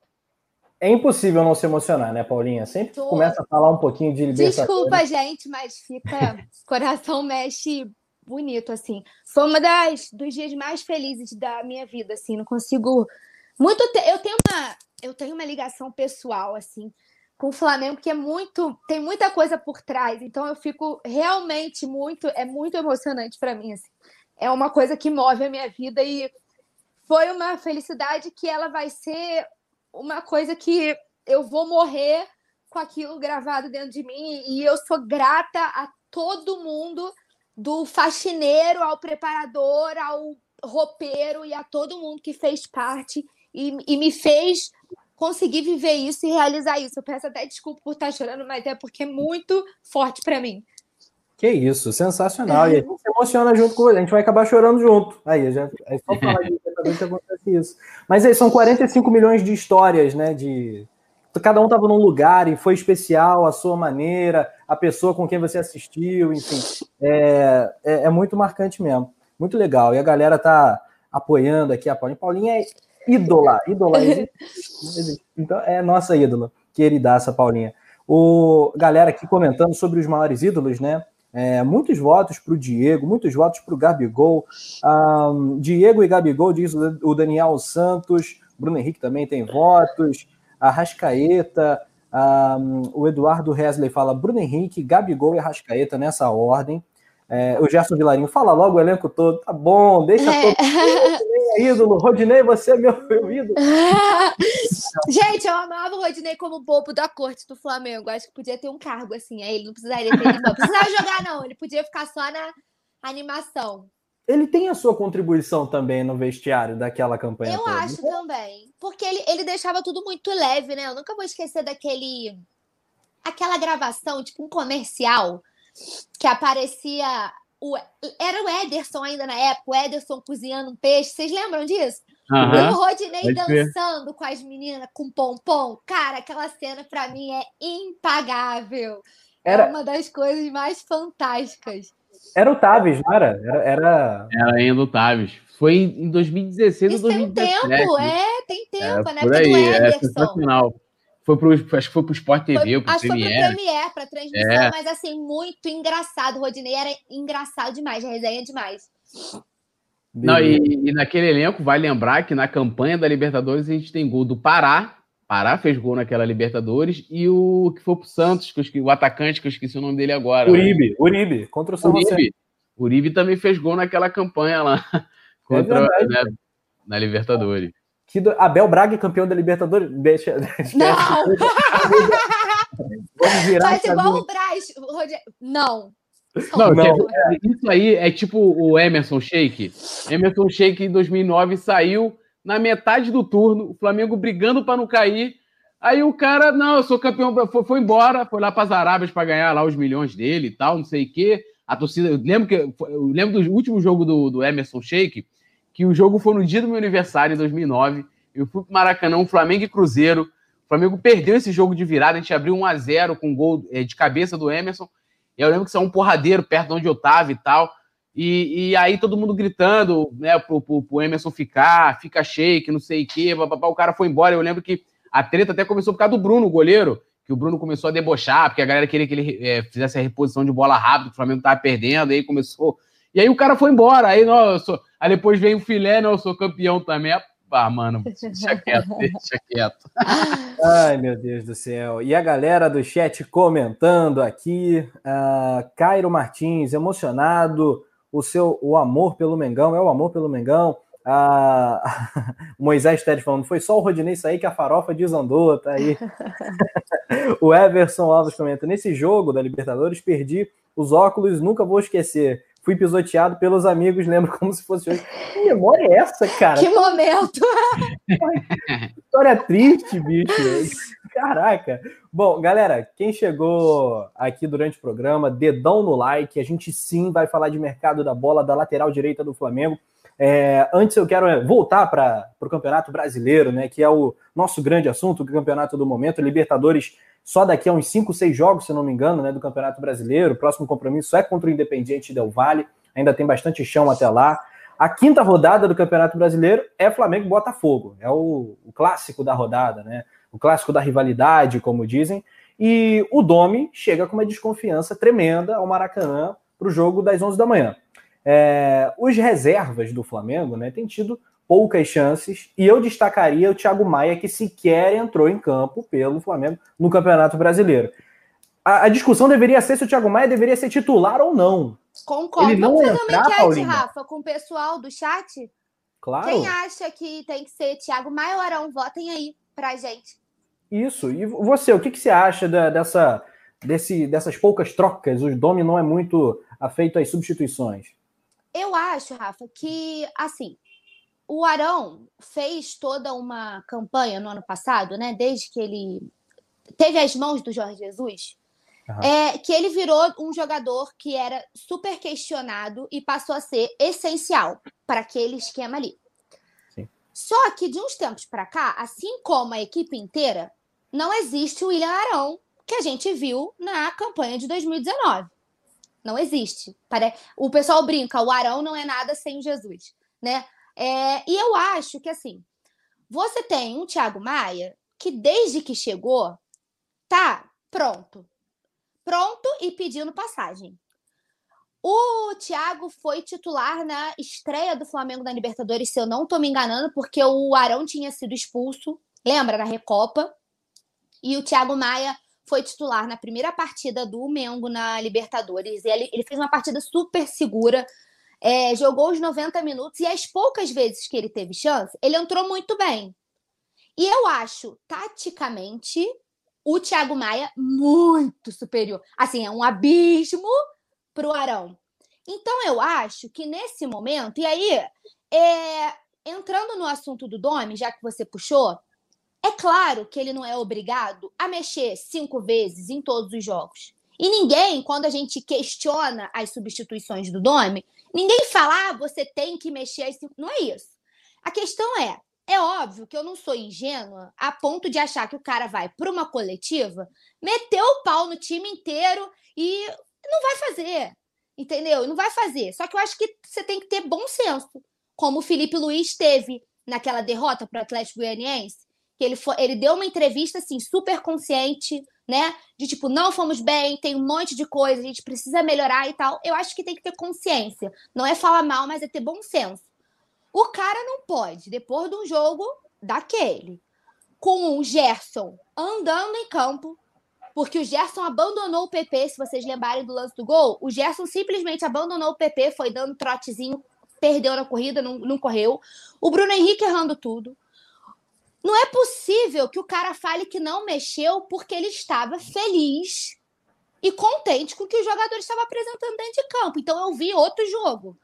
É impossível não se emocionar, né, Paulinha? Sempre que começa a falar um pouquinho de Libertadores. Desculpa, gente, mas fica. coração mexe bonito, assim. Foi uma das dos dias mais felizes da minha vida, assim. Não consigo. Muito. Te... Eu tenho uma. Eu tenho uma ligação pessoal, assim, com o Flamengo, que é muito. Tem muita coisa por trás. Então eu fico realmente muito. É muito emocionante para mim, assim. É uma coisa que move a minha vida e foi uma felicidade que ela vai ser uma coisa que eu vou morrer com aquilo gravado dentro de mim e eu sou grata a todo mundo, do faxineiro ao preparador, ao roupeiro e a todo mundo que fez parte e, e me fez conseguir viver isso e realizar isso. Eu peço até desculpa por estar chorando, mas é porque é muito forte para mim. Que isso, sensacional. E a gente se emociona junto com você. A gente vai acabar chorando junto. Aí, já, é só falar disso, que acontece isso. Mas aí são 45 milhões de histórias, né? De... Cada um estava num lugar e foi especial, a sua maneira, a pessoa com quem você assistiu, enfim. É, é, é muito marcante mesmo. Muito legal. E a galera tá apoiando aqui a Paulinha. Paulinha é ídola, ídola. Então, é nossa ídola, queridaça Paulinha. O galera aqui comentando sobre os maiores ídolos, né? É, muitos votos para o Diego, muitos votos para o Gabigol. Um, Diego e Gabigol, diz o Daniel Santos. Bruno Henrique também tem votos. A Rascaeta. Um, o Eduardo Hesley fala Bruno Henrique, Gabigol e Rascaeta nessa ordem. É, o Gerson Vilarinho fala logo o elenco todo. Tá bom, deixa é. todo é ídolo. Rodinei, você é meu, meu ídolo. Gente, eu amava o Rodinei como bobo da corte do Flamengo. Acho que podia ter um cargo assim. Aí ele não precisaria ter. Não precisava jogar, não. Ele podia ficar só na animação. Ele tem a sua contribuição também no vestiário daquela campanha. Eu toda. acho também. Porque ele, ele deixava tudo muito leve, né? Eu nunca vou esquecer daquele. Aquela gravação, tipo um comercial que aparecia. O, era o Ederson ainda na época, o Ederson cozinhando um peixe. Vocês lembram disso? Uhum. E o Rodinei dançando com as meninas com pompom. Cara, aquela cena para mim é impagável. É era... É uma das coisas mais fantásticas. Era o Taves, não era? Era, era... era ainda o Taves. Foi em 2016 ou 2017. Tem tempo, é, tem tempo, é, né? Por aí, é sensacional. Foi pro, acho que foi pro Sport TV, foi, pro acho Premiere. Acho que foi pro Premiere, pra transmissão, é. mas assim, muito engraçado. O Rodinei era engraçado demais, resenha demais. Não, e, e, naquele elenco, vai lembrar que na campanha da Libertadores a gente tem gol do Pará. Pará fez gol naquela Libertadores e o que foi pro Santos, que o atacante, que eu esqueci o nome dele agora. Uribe, né? Uribe, contra o São Uribe. Uribe também fez gol naquela campanha lá contra, é né, na Libertadores. Que do... Abel Braga, campeão da Libertadores. Deixa. deixa não! Vamos virar. Faz igual o Braz. Não. Não, não. É, isso aí é tipo o Emerson Sheik. Emerson Sheik em 2009 saiu na metade do turno, o Flamengo brigando para não cair. Aí o cara, não, eu sou campeão, foi, foi embora, foi lá para as Arábias para ganhar lá os milhões dele e tal, não sei o quê. A torcida, eu lembro que eu lembro do último jogo do, do Emerson Sheik, que o jogo foi no dia do meu aniversário, em 2009. Eu fui para Maracanã, um Flamengo e Cruzeiro. O Flamengo perdeu esse jogo de virada, a gente abriu 1 a 0 com gol é, de cabeça do Emerson. E eu lembro que saiu um porradeiro perto de onde eu estava e tal. E, e, aí todo mundo gritando, né, pro, pro, pro Emerson ficar, fica shake, não sei o quê, o cara foi embora. Eu lembro que a treta até começou por causa do Bruno, o goleiro, que o Bruno começou a debochar, porque a galera queria que ele é, fizesse a reposição de bola rápido, o Flamengo tava perdendo, aí começou. E aí o cara foi embora, aí, não, eu sou... aí depois veio o filé, não, eu sou campeão também. Ah, mano, deixa quieto, deixa quieto. Ai, meu Deus do céu. E a galera do chat comentando aqui. Uh, Cairo Martins, emocionado. O seu o amor pelo Mengão é o amor pelo Mengão. Uh, Moisés Teres falando, foi só o Rodinei sair que a farofa desandou, tá aí. o Everson Alves comenta, nesse jogo da Libertadores perdi os óculos, nunca vou esquecer fui pisoteado pelos amigos, lembro como se fosse hoje. Que memória é essa, cara? Que momento! História triste, bicho. Caraca. Bom, galera, quem chegou aqui durante o programa, dedão no like. A gente sim vai falar de mercado da bola da lateral direita do Flamengo. É, antes eu quero voltar para o Campeonato Brasileiro, né? Que é o nosso grande assunto, o campeonato do momento. Libertadores só daqui a uns 5, 6 jogos, se não me engano, né, do Campeonato Brasileiro. O próximo compromisso é contra o Independiente Del Vale. Ainda tem bastante chão até lá. A quinta rodada do Campeonato Brasileiro é Flamengo e Botafogo. É o, o, clássico da rodada, né? O clássico da rivalidade, como dizem. E o Domi chega com uma desconfiança tremenda ao Maracanã para o jogo das 11 da manhã. É, os reservas do Flamengo né, têm tido poucas chances, e eu destacaria o Thiago Maia, que sequer entrou em campo pelo Flamengo no Campeonato Brasileiro. A, a discussão deveria ser se o Thiago Maia deveria ser titular ou não. Concordo. Ele não Vamos fazer entrar, uma enquete, Paulinha. Rafa, com o pessoal do chat? Claro. Quem acha que tem que ser Thiago Maia ou Arão? Votem aí pra gente. Isso. E você, o que, que você acha da, dessa, desse, dessas poucas trocas? O Domi não é muito afeito às substituições. Eu acho, Rafa, que assim, o Arão fez toda uma campanha no ano passado, né? Desde que ele teve as mãos do Jorge Jesus, Uhum. É, que ele virou um jogador que era super questionado e passou a ser essencial para aquele esquema ali. Sim. Só que de uns tempos para cá, assim como a equipe inteira, não existe o William Arão que a gente viu na campanha de 2019. Não existe. O pessoal brinca, o Arão não é nada sem Jesus, né? É, e eu acho que assim, você tem um Thiago Maia que desde que chegou tá pronto pronto e pedindo passagem. O Thiago foi titular na estreia do Flamengo na Libertadores, se eu não estou me enganando, porque o Arão tinha sido expulso, lembra, na Recopa. E o Thiago Maia foi titular na primeira partida do Mengo na Libertadores. Ele, ele fez uma partida super segura, é, jogou os 90 minutos e as poucas vezes que ele teve chance, ele entrou muito bem. E eu acho, taticamente, o Thiago Maia muito superior. Assim, é um abismo para o Arão. Então, eu acho que nesse momento, e aí, é, entrando no assunto do Domi, já que você puxou, é claro que ele não é obrigado a mexer cinco vezes em todos os jogos. E ninguém, quando a gente questiona as substituições do Domi, ninguém fala, ah, você tem que mexer as cinco. Não é isso. A questão é, é óbvio que eu não sou ingênua a ponto de achar que o cara vai para uma coletiva, meter o pau no time inteiro e não vai fazer. Entendeu? Não vai fazer. Só que eu acho que você tem que ter bom senso, como o Felipe Luiz teve naquela derrota para o Atlético Goianiense, que ele, foi, ele deu uma entrevista assim super consciente, né? De tipo, não fomos bem, tem um monte de coisa, a gente precisa melhorar e tal. Eu acho que tem que ter consciência. Não é falar mal, mas é ter bom senso. O cara não pode, depois de um jogo daquele, com o Gerson andando em campo, porque o Gerson abandonou o PP, se vocês lembrarem do lance do gol, o Gerson simplesmente abandonou o PP, foi dando trotezinho, perdeu na corrida, não, não correu. O Bruno Henrique errando tudo. Não é possível que o cara fale que não mexeu porque ele estava feliz e contente com o que o jogador estava apresentando dentro de campo. Então eu vi outro jogo.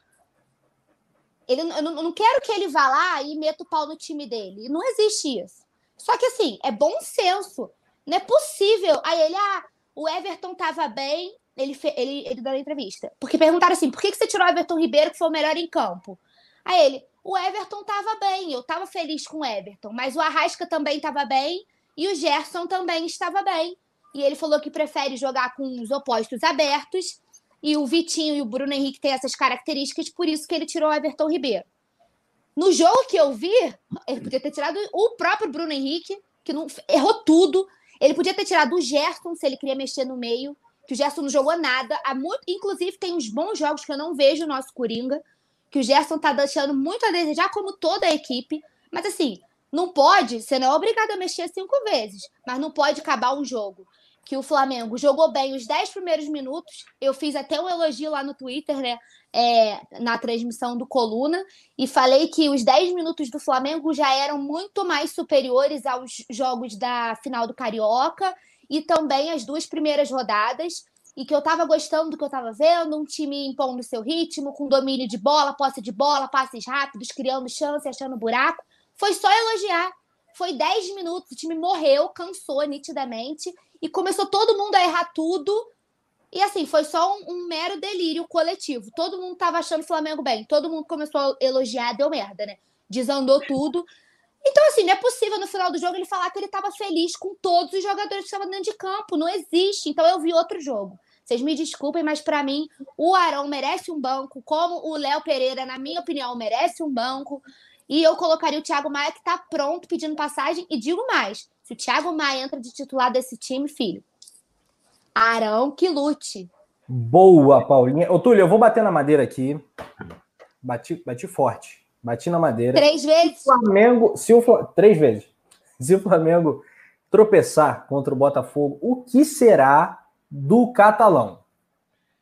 Ele, eu não quero que ele vá lá e meta o pau no time dele. Não existe isso. Só que assim, é bom senso. Não é possível. Aí ele, ah, o Everton tava bem, ele, ele, ele a entrevista. Porque perguntaram assim: por que, que você tirou o Everton Ribeiro, que foi o melhor em campo? Aí ele, o Everton tava bem, eu tava feliz com o Everton, mas o Arrasca também tava bem e o Gerson também estava bem. E ele falou que prefere jogar com os opostos abertos e o Vitinho e o Bruno Henrique têm essas características, por isso que ele tirou o Everton Ribeiro. No jogo que eu vi, ele podia ter tirado o próprio Bruno Henrique, que não errou tudo. Ele podia ter tirado o Gerson, se ele queria mexer no meio, que o Gerson não jogou nada. Muito, inclusive, tem uns bons jogos que eu não vejo no nosso Coringa, que o Gerson tá deixando muito a desejar, como toda a equipe. Mas assim, não pode, você não é obrigado a mexer cinco vezes, mas não pode acabar um jogo que o Flamengo jogou bem os 10 primeiros minutos. Eu fiz até um elogio lá no Twitter, né? É, na transmissão do Coluna, e falei que os 10 minutos do Flamengo já eram muito mais superiores aos jogos da final do Carioca e também as duas primeiras rodadas. E que eu estava gostando do que eu estava vendo, um time impondo seu ritmo, com domínio de bola, posse de bola, passes rápidos, criando chance, achando buraco. Foi só elogiar. Foi 10 minutos, o time morreu, cansou nitidamente e começou todo mundo a errar tudo. E assim, foi só um, um mero delírio coletivo. Todo mundo tava achando o Flamengo bem. Todo mundo começou a elogiar, deu merda, né? Desandou tudo. Então, assim, não é possível no final do jogo ele falar que ele estava feliz com todos os jogadores que estavam dentro de campo. Não existe. Então, eu vi outro jogo. Vocês me desculpem, mas para mim, o Arão merece um banco, como o Léo Pereira, na minha opinião, merece um banco. E eu colocaria o Thiago Maia, que está pronto pedindo passagem. E digo mais: se o Thiago Maia entra de titular desse time, filho, Arão que lute. Boa, Paulinha. Ô, Túlio, eu vou bater na madeira aqui. Bati, bati forte. Bati na madeira. Três vezes? Se o Flamengo. Se o, três vezes. Se o Flamengo tropeçar contra o Botafogo, o que será do catalão?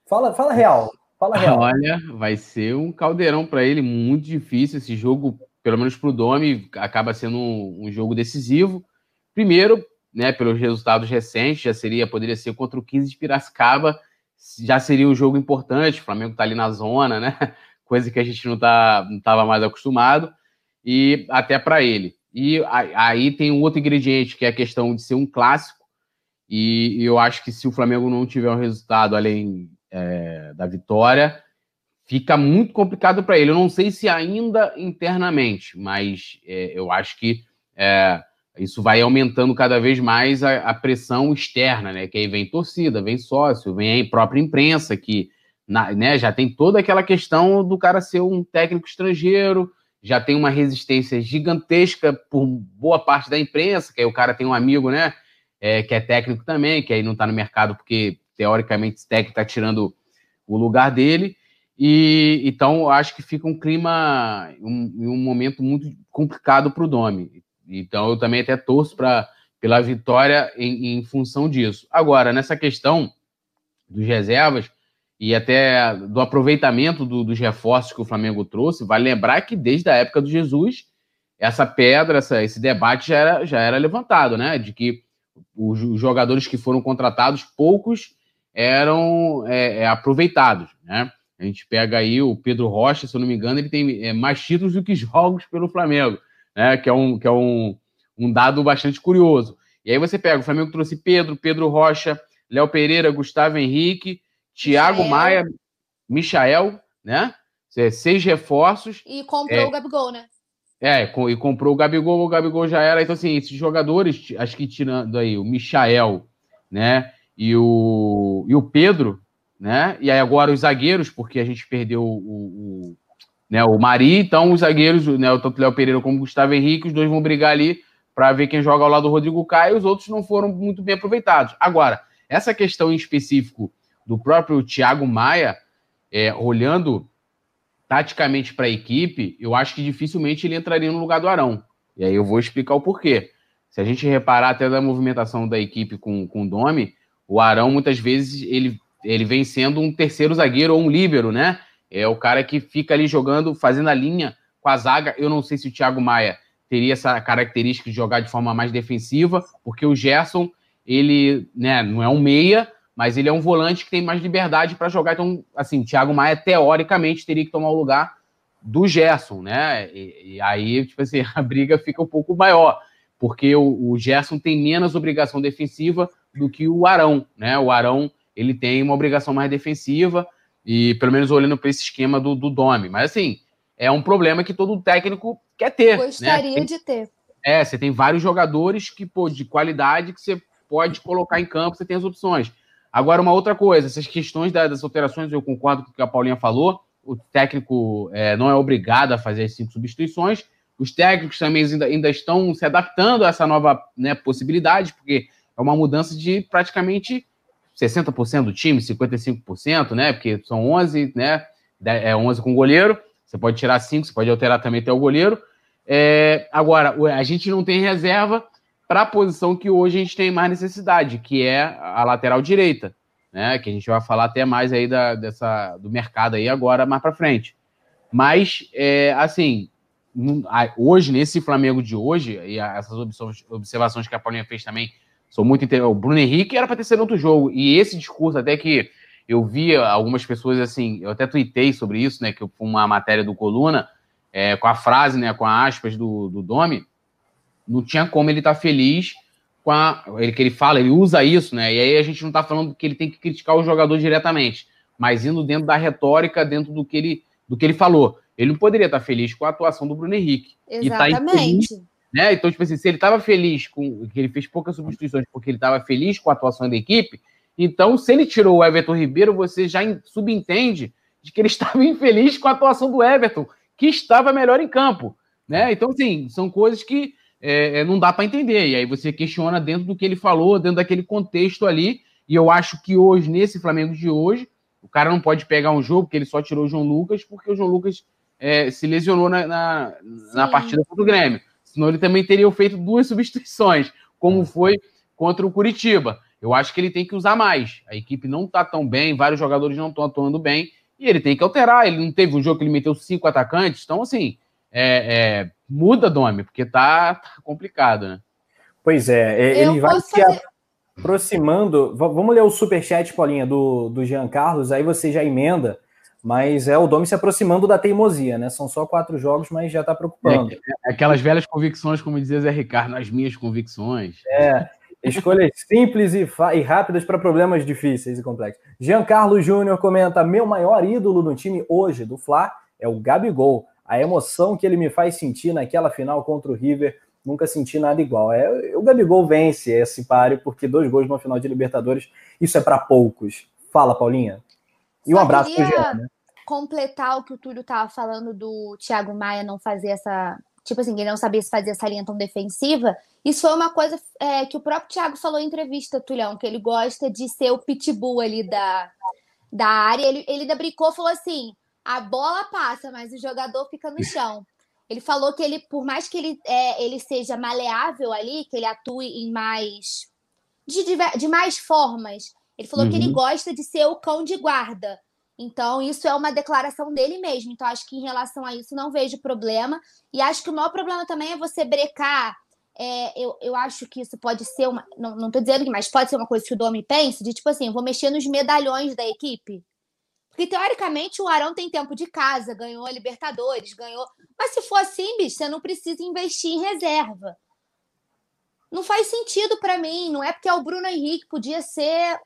Fala, fala real. Fala real. Olha, vai ser um caldeirão para ele muito difícil. Esse jogo, pelo menos para o Domi, acaba sendo um, um jogo decisivo. Primeiro, né, pelos resultados recentes, já seria, poderia ser contra o 15 de Piracicaba, já seria um jogo importante, o Flamengo está ali na zona, né? Coisa que a gente não tá, estava mais acostumado, e até para ele. E aí tem um outro ingrediente, que é a questão de ser um clássico, E, e, eu acho que se o Flamengo não tiver um resultado além é, da vitória, fica muito complicado para ele. Eu não sei se ainda internamente, mas é, eu acho que é, isso vai aumentando cada vez mais a, a, pressão externa, né? Que aí vem torcida, vem sócio, vem a própria imprensa, que na, né, já tem toda aquela questão do cara ser um técnico estrangeiro, já tem uma resistência gigantesca por boa parte da imprensa, que aí o cara tem um amigo, né? É, que é técnico também, que aí não está no mercado porque, teoricamente, esse técnico está tirando o lugar dele. E então acho que fica um clima, um, um momento muito complicado para o Domi. Então eu também até torço pra, pela vitória em, em função disso. Agora, nessa questão dos reservas e até do aproveitamento do, dos reforços que o Flamengo trouxe, vale lembrar que desde a época do Jesus, essa pedra, essa, esse debate já era, já era levantado, né? De que os, os jogadores que foram contratados, poucos eram é, é, aproveitados, né? A gente pega aí o Pedro Rocha, se eu não me engano, ele tem é, mais títulos do que jogos pelo Flamengo, né? Que é um, que é um, um dado bastante curioso. E aí você pega, o Flamengo trouxe Pedro, Pedro Rocha, Léo Pereira, Gustavo Henrique, Thiago Maia, Michael, né? Seis reforços. E comprou é, o Gabigol, né? É, e comprou o Gabigol, o Gabigol já era. Então, assim, esses jogadores, acho que tirando aí o Michael, né? E o, e o Pedro, né? E aí agora os zagueiros, porque a gente perdeu o, o, né, o Mari, então os zagueiros, né, tanto o Léo Pereira como o Gustavo Henrique, os dois vão brigar ali para ver quem joga ao lado do Rodrigo Caio, os outros não foram muito bem aproveitados. Agora, essa questão em específico do próprio Thiago Maia, é, olhando taticamente para a equipe, eu acho que dificilmente ele entraria no lugar do Arão. E aí eu vou explicar o porquê. Se a gente reparar até da movimentação da equipe com, com o Domi, o Arão muitas vezes ele ele vem sendo um terceiro zagueiro ou um líbero, né? É o cara que fica ali jogando, fazendo a linha com a zaga. Eu não sei se o Thiago Maia teria essa característica de jogar de forma mais defensiva, porque o Gerson, ele né, não é um meia, mas ele é um volante que tem mais liberdade para jogar. Então, assim, o Thiago Maia, teoricamente, teria que tomar o lugar do Gerson, né? E, e aí, tipo assim, a briga fica um pouco maior, porque o, o Gerson tem menos obrigação defensiva do que o Arão, né? O Arão ele tem uma obrigação mais defensiva, e pelo menos olhando para esse esquema do, do Domi. Mas assim, é um problema que todo técnico quer ter. Né? Gostaria né? de ter. É, você tem vários jogadores que, pô, de qualidade que você pode colocar em campo, você tem as opções. Agora, uma outra coisa, essas questões das alterações, eu concordo com o que a Paulinha falou, o técnico é, não é obrigado a fazer as cinco substituições, os técnicos também ainda, ainda estão se adaptando a essa nova né, possibilidade, porque é uma mudança de praticamente 60% do time, 55%, né? Porque são 11, né? É 11 com goleiro. Você pode tirar 5, você pode alterar também até o goleiro. É, agora, a gente não tem reserva para a posição que hoje a gente tem mais necessidade, que é a lateral direita, né? Que a gente vai falar até mais aí da, dessa, do mercado aí agora, mais para frente. Mas, é, assim, hoje, nesse Flamengo de hoje, e essas observações que a Paulinha fez também Sou muito inter... O Bruno Henrique era para ter sido outro jogo. E esse discurso, até que eu via algumas pessoas assim, eu até tuitei sobre isso, né? Que uma matéria do Coluna, é, com a frase, né? Com aspas do, do Domi, não tinha como ele estar tá feliz com a. Ele que ele fala, ele usa isso, né? E aí a gente não está falando que ele tem que criticar o jogador diretamente, mas indo dentro da retórica, dentro do que ele, do que ele falou. Ele não poderia estar tá feliz com a atuação do Bruno Henrique. Exatamente. Tá né? Então, tipo assim, se ele estava feliz com que ele fez poucas substituições porque ele estava feliz com a atuação da equipe, então se ele tirou o Everton Ribeiro, você já subentende de que ele estava infeliz com a atuação do Everton, que estava melhor em campo. Né? Então, assim, são coisas que é, é não dá para entender. E aí você questiona dentro do que ele falou, dentro daquele contexto ali. E eu acho que hoje, nesse Flamengo de hoje, o cara não pode pegar um jogo que ele só tirou o João Lucas, porque o João Lucas é, se lesionou na, na, na partida contra o Grêmio. Senão ele também teria feito duas substituições, como foi contra o Curitiba. Eu acho que ele tem que usar mais. A equipe não está tão bem, vários jogadores não estão atuando bem, e ele tem que alterar. Ele não teve um jogo que ele meteu cinco atacantes, então, assim, é, é, muda, Domi, porque tá, tá, complicado, né? Pois é, é ele vai se aproximando. Vamos ler o superchat, Paulinha, do, do Jean Carlos, aí você já emenda mas é o Domi se aproximando da teimosia, né? São só quatro jogos, mas já está preocupando. É, aquelas velhas convicções, como dizia Zé Ricardo, as minhas convicções. É. Escolhas simples e, e rápidas para problemas difíceis e complexos. Giancarlo Júnior comenta: meu maior ídolo no time hoje do Fla é o Gabigol. A emoção que ele me faz sentir naquela final contra o River, nunca senti nada igual. É, o Gabigol vence esse páreo, porque dois gols numa final de Libertadores, isso é para poucos. Fala, Paulinha. E um Só abraço para o Jean. Né? Completar o que o Túlio estava falando do Thiago Maia não fazer essa tipo assim, ele não sabia se fazia essa linha tão defensiva. Isso foi uma coisa é, que o próprio Thiago falou em entrevista, Tulhão, que ele gosta de ser o pitbull ali da, da área. Ele, ele ainda brincou, falou assim: a bola passa, mas o jogador fica no chão. Ele falou que ele, por mais que ele, é, ele seja maleável ali, que ele atue em mais. de, de mais formas, ele falou uhum. que ele uhum. gosta de ser o cão de guarda. Então, isso é uma declaração dele mesmo. Então, acho que em relação a isso não vejo problema. E acho que o maior problema também é você brecar. É, eu, eu acho que isso pode ser uma. Não estou dizendo que, mas pode ser uma coisa que o Domi pense, de tipo assim, vou mexer nos medalhões da equipe. Porque, teoricamente, o Arão tem tempo de casa, ganhou a Libertadores, ganhou. Mas se for assim, bicho, você não precisa investir em reserva. Não faz sentido para mim. Não é porque é o Bruno Henrique, podia ser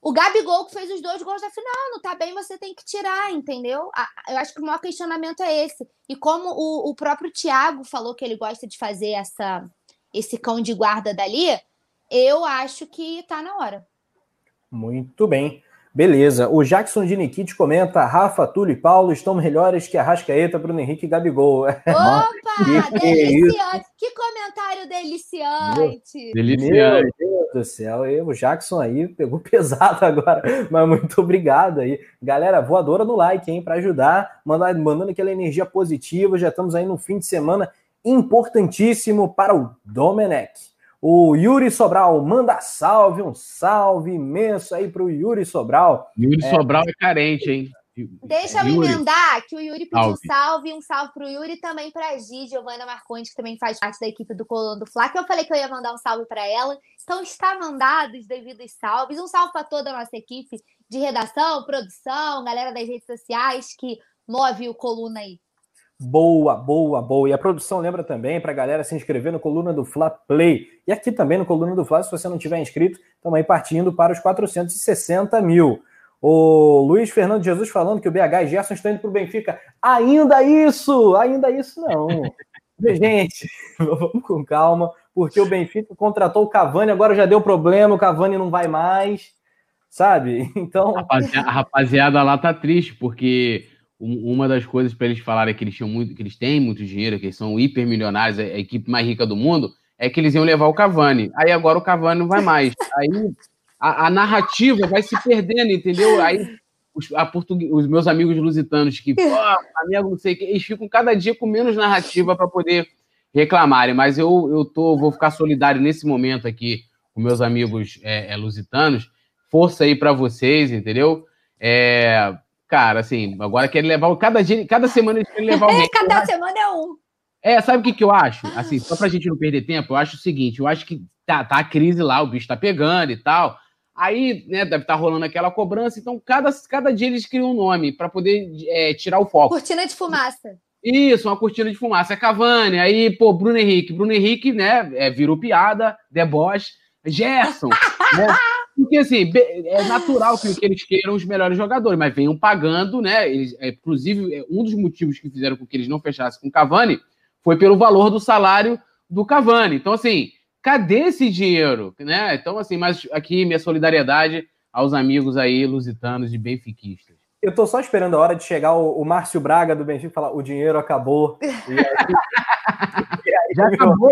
o Gabigol que fez os dois gols da final, não tá bem, você tem que tirar, entendeu? Eu acho que o maior questionamento é esse. E como o, o próprio Thiago falou que ele gosta de fazer essa, esse cão de guarda dali, eu acho que tá na hora. Muito bem. Beleza. O Jackson de Nikit comenta: Rafa, Túlio e Paulo estão melhores que a Rascaeta, Bruno Henrique e Gabigol. Opa! que deliciante! Que comentário deliciante! deliciante! Meu Deus do céu, e o Jackson aí pegou pesado agora, mas muito obrigado aí. Galera, voadora no like, hein, para ajudar, mandando, mandando aquela energia positiva. Já estamos aí no fim de semana importantíssimo para o Domenech. O Yuri Sobral manda salve, um salve imenso aí para o Yuri Sobral. Yuri é... Sobral é carente, hein? Deixa eu Yuri. emendar que o Yuri pediu salve. salve, um salve para o Yuri e também para a Gi, Giovana Marcondes, que também faz parte da equipe do Colando do Fla, que eu falei que eu ia mandar um salve para ela. Então está mandado os devidos salves. Um salve para toda a nossa equipe de redação, produção, galera das redes sociais que move o Coluna aí. Boa, boa, boa. E a produção lembra também para a galera se inscrever no Coluna do Fla Play. E aqui também no Coluna do Fla, se você não tiver inscrito, estamos aí partindo para os 460 mil. O Luiz Fernando Jesus falando que o BH e Gerson estão indo para o Benfica. Ainda isso! Ainda isso não. Gente, vamos com calma, porque o Benfica contratou o Cavani, agora já deu problema, o Cavani não vai mais, sabe? Então. A rapaziada lá tá triste, porque uma das coisas para eles falarem que eles tinham muito, que eles têm muito dinheiro, que eles são hipermilionários, a, equipe mais rica do mundo, é que eles iam levar o Cavani. Aí agora o Cavani não vai mais. Aí a, a narrativa vai se perdendo, entendeu? Aí os, os meus amigos lusitanos que, pô, amigo, não sei o que, eles ficam cada dia com menos narrativa para poder reclamarem. Mas eu, eu tô, vou ficar solidário nesse momento aqui com meus amigos é, é, lusitanos. Força aí para vocês, entendeu? É, Cara, assim, agora quer levar. Cada dia, cada semana eles querem levar alguém. cada semana é um. É, sabe o que, que eu acho? Assim, só pra gente não perder tempo, eu acho o seguinte: eu acho que tá, tá a crise lá, o bicho tá pegando e tal. Aí, né, deve estar tá rolando aquela cobrança. Então, cada, cada dia eles criam um nome para poder é, tirar o foco. Cortina de fumaça. Isso, uma cortina de fumaça. É Cavani, aí, pô, Bruno Henrique. Bruno Henrique, né, é, virou piada, deboche. Gerson, né? Porque, assim, é natural que, eles queiram os melhores jogadores, mas venham pagando, né? Eles, é, inclusive, é, um dos motivos que fizeram com que eles não fechassem com o Cavani foi pelo valor do salário do Cavani. Então, assim, cadê esse dinheiro? Né? Então, assim, mas aqui minha solidariedade aos amigos aí lusitanos e benfiquistas. Eu tô só esperando a hora de chegar o, o Márcio Braga do Benfica e falar: o dinheiro acabou. Aí, já acabou,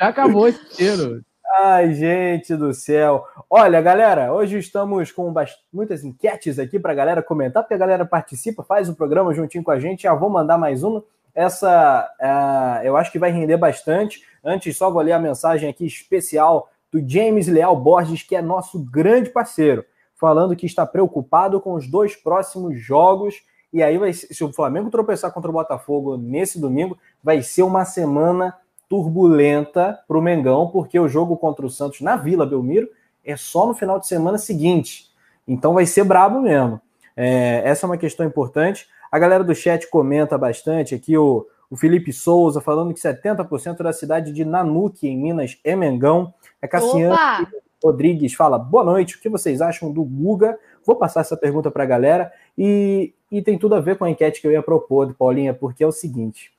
já acabou esse dinheiro. Ai, gente do céu. Olha, galera, hoje estamos com muitas enquetes aqui para a galera comentar, porque a galera participa, faz o programa juntinho com a gente. Já vou mandar mais uma. Essa uh, eu acho que vai render bastante. Antes, só vou ler a mensagem aqui especial do James Leal Borges, que é nosso grande parceiro, falando que está preocupado com os dois próximos jogos. E aí, vai, se o Flamengo tropeçar contra o Botafogo nesse domingo, vai ser uma semana turbulenta para o Mengão, porque o jogo contra o Santos na Vila Belmiro é só no final de semana seguinte. Então vai ser brabo mesmo. É, essa é uma questão importante. A galera do chat comenta bastante aqui. O, O Felipe Souza falando que 70% da cidade de Nanuque, em Minas, é Mengão. É Cassiano Rodrigues fala: boa noite, o que vocês acham do Guga? Vou passar essa pergunta para a galera e, e tem tudo a ver com a enquete que eu ia propor, Paulinha, porque é o seguinte: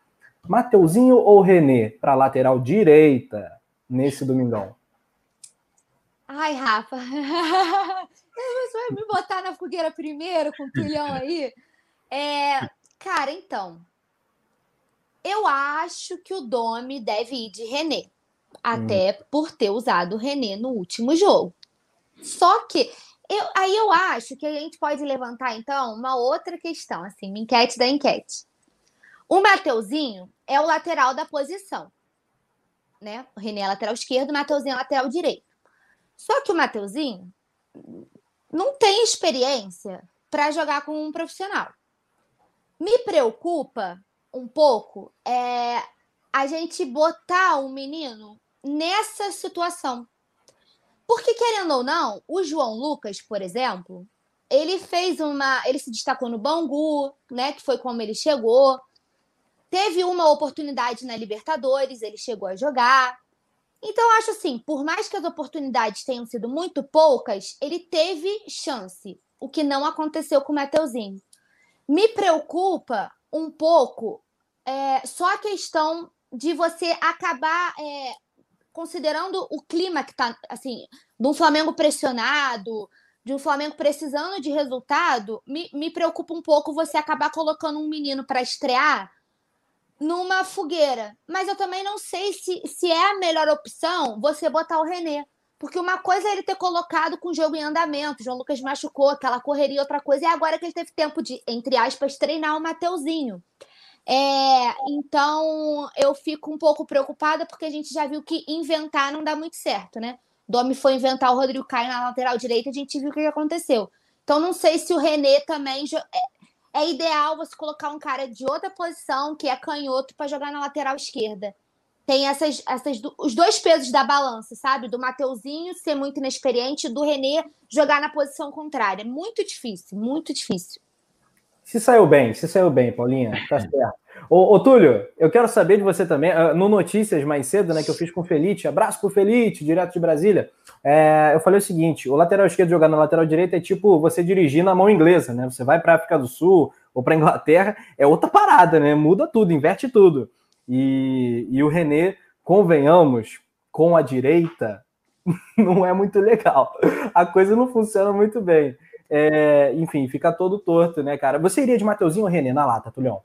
Mateuzinho ou Renê para lateral direita nesse domingão? Ai, Rafa. Você vai me botar na fogueira primeiro com o tulhão aí? É, cara, então. Eu acho que o Domi deve ir de René. Até hum. por ter usado o René no último jogo. Só que eu, aí eu acho que a gente pode levantar, então, uma outra questão, assim, uma enquete da enquete. O Mateuzinho é o lateral da posição. Né? O René é lateral esquerdo, o Mateuzinho é lateral direito. Só que o Mateuzinho não tem experiência para jogar com um profissional. Me preocupa um pouco é a gente botar o um menino nessa situação. Porque, querendo ou não, o João Lucas, por exemplo, ele fez uma. Ele se destacou no Bangu, né? Que foi como ele chegou. Teve uma oportunidade na Libertadores, ele chegou a jogar. Então, acho assim, por mais que as oportunidades tenham sido muito poucas, ele teve chance, o que não aconteceu com o Mateuzinho. Me preocupa um pouco é, só a questão de você acabar é, considerando o clima que está, assim, de um Flamengo pressionado, de um Flamengo precisando de resultado, me, me preocupa um pouco você acabar colocando um menino para estrear numa fogueira. Mas eu também não sei se, se é a melhor opção você botar o René. Porque uma coisa é ele ter colocado com o jogo em andamento, João Lucas machucou, aquela correria, outra coisa é agora que ele teve tempo de, entre aspas, treinar o Mateuzinho. É, então eu fico um pouco preocupada porque a gente já viu que inventar não dá muito certo, né? Domi foi inventar o Rodrigo Caio na lateral direita, a gente viu o que aconteceu. Então não sei se o René também é, ideal você colocar um cara de outra posição, que é canhoto, para jogar na lateral esquerda. Tem essas, essas, os dois pesos da balança, sabe? Do Mateuzinho ser muito inexperiente do René jogar na posição contrária. Muito difícil, muito difícil. Se saiu bem, se saiu bem, Paulinha, tá certo. Ô, ô, Túlio, eu quero saber de você também, ah, no Notícias mais cedo, né, que eu fiz com o Felite, abraço pro Felite, direto de Brasília, é, eu falei o seguinte, o lateral esquerdo jogar na lateral direita é tipo você dirigir na mão inglesa, né, você vai para África do Sul ou para Inglaterra, é outra parada, né, muda tudo, inverte tudo. E, e o René, convenhamos, com a direita, não é muito legal, a coisa não funciona muito bem. É, enfim, fica todo torto, né, cara? Você iria de Mateuzinho ou René na lata, Tulhão?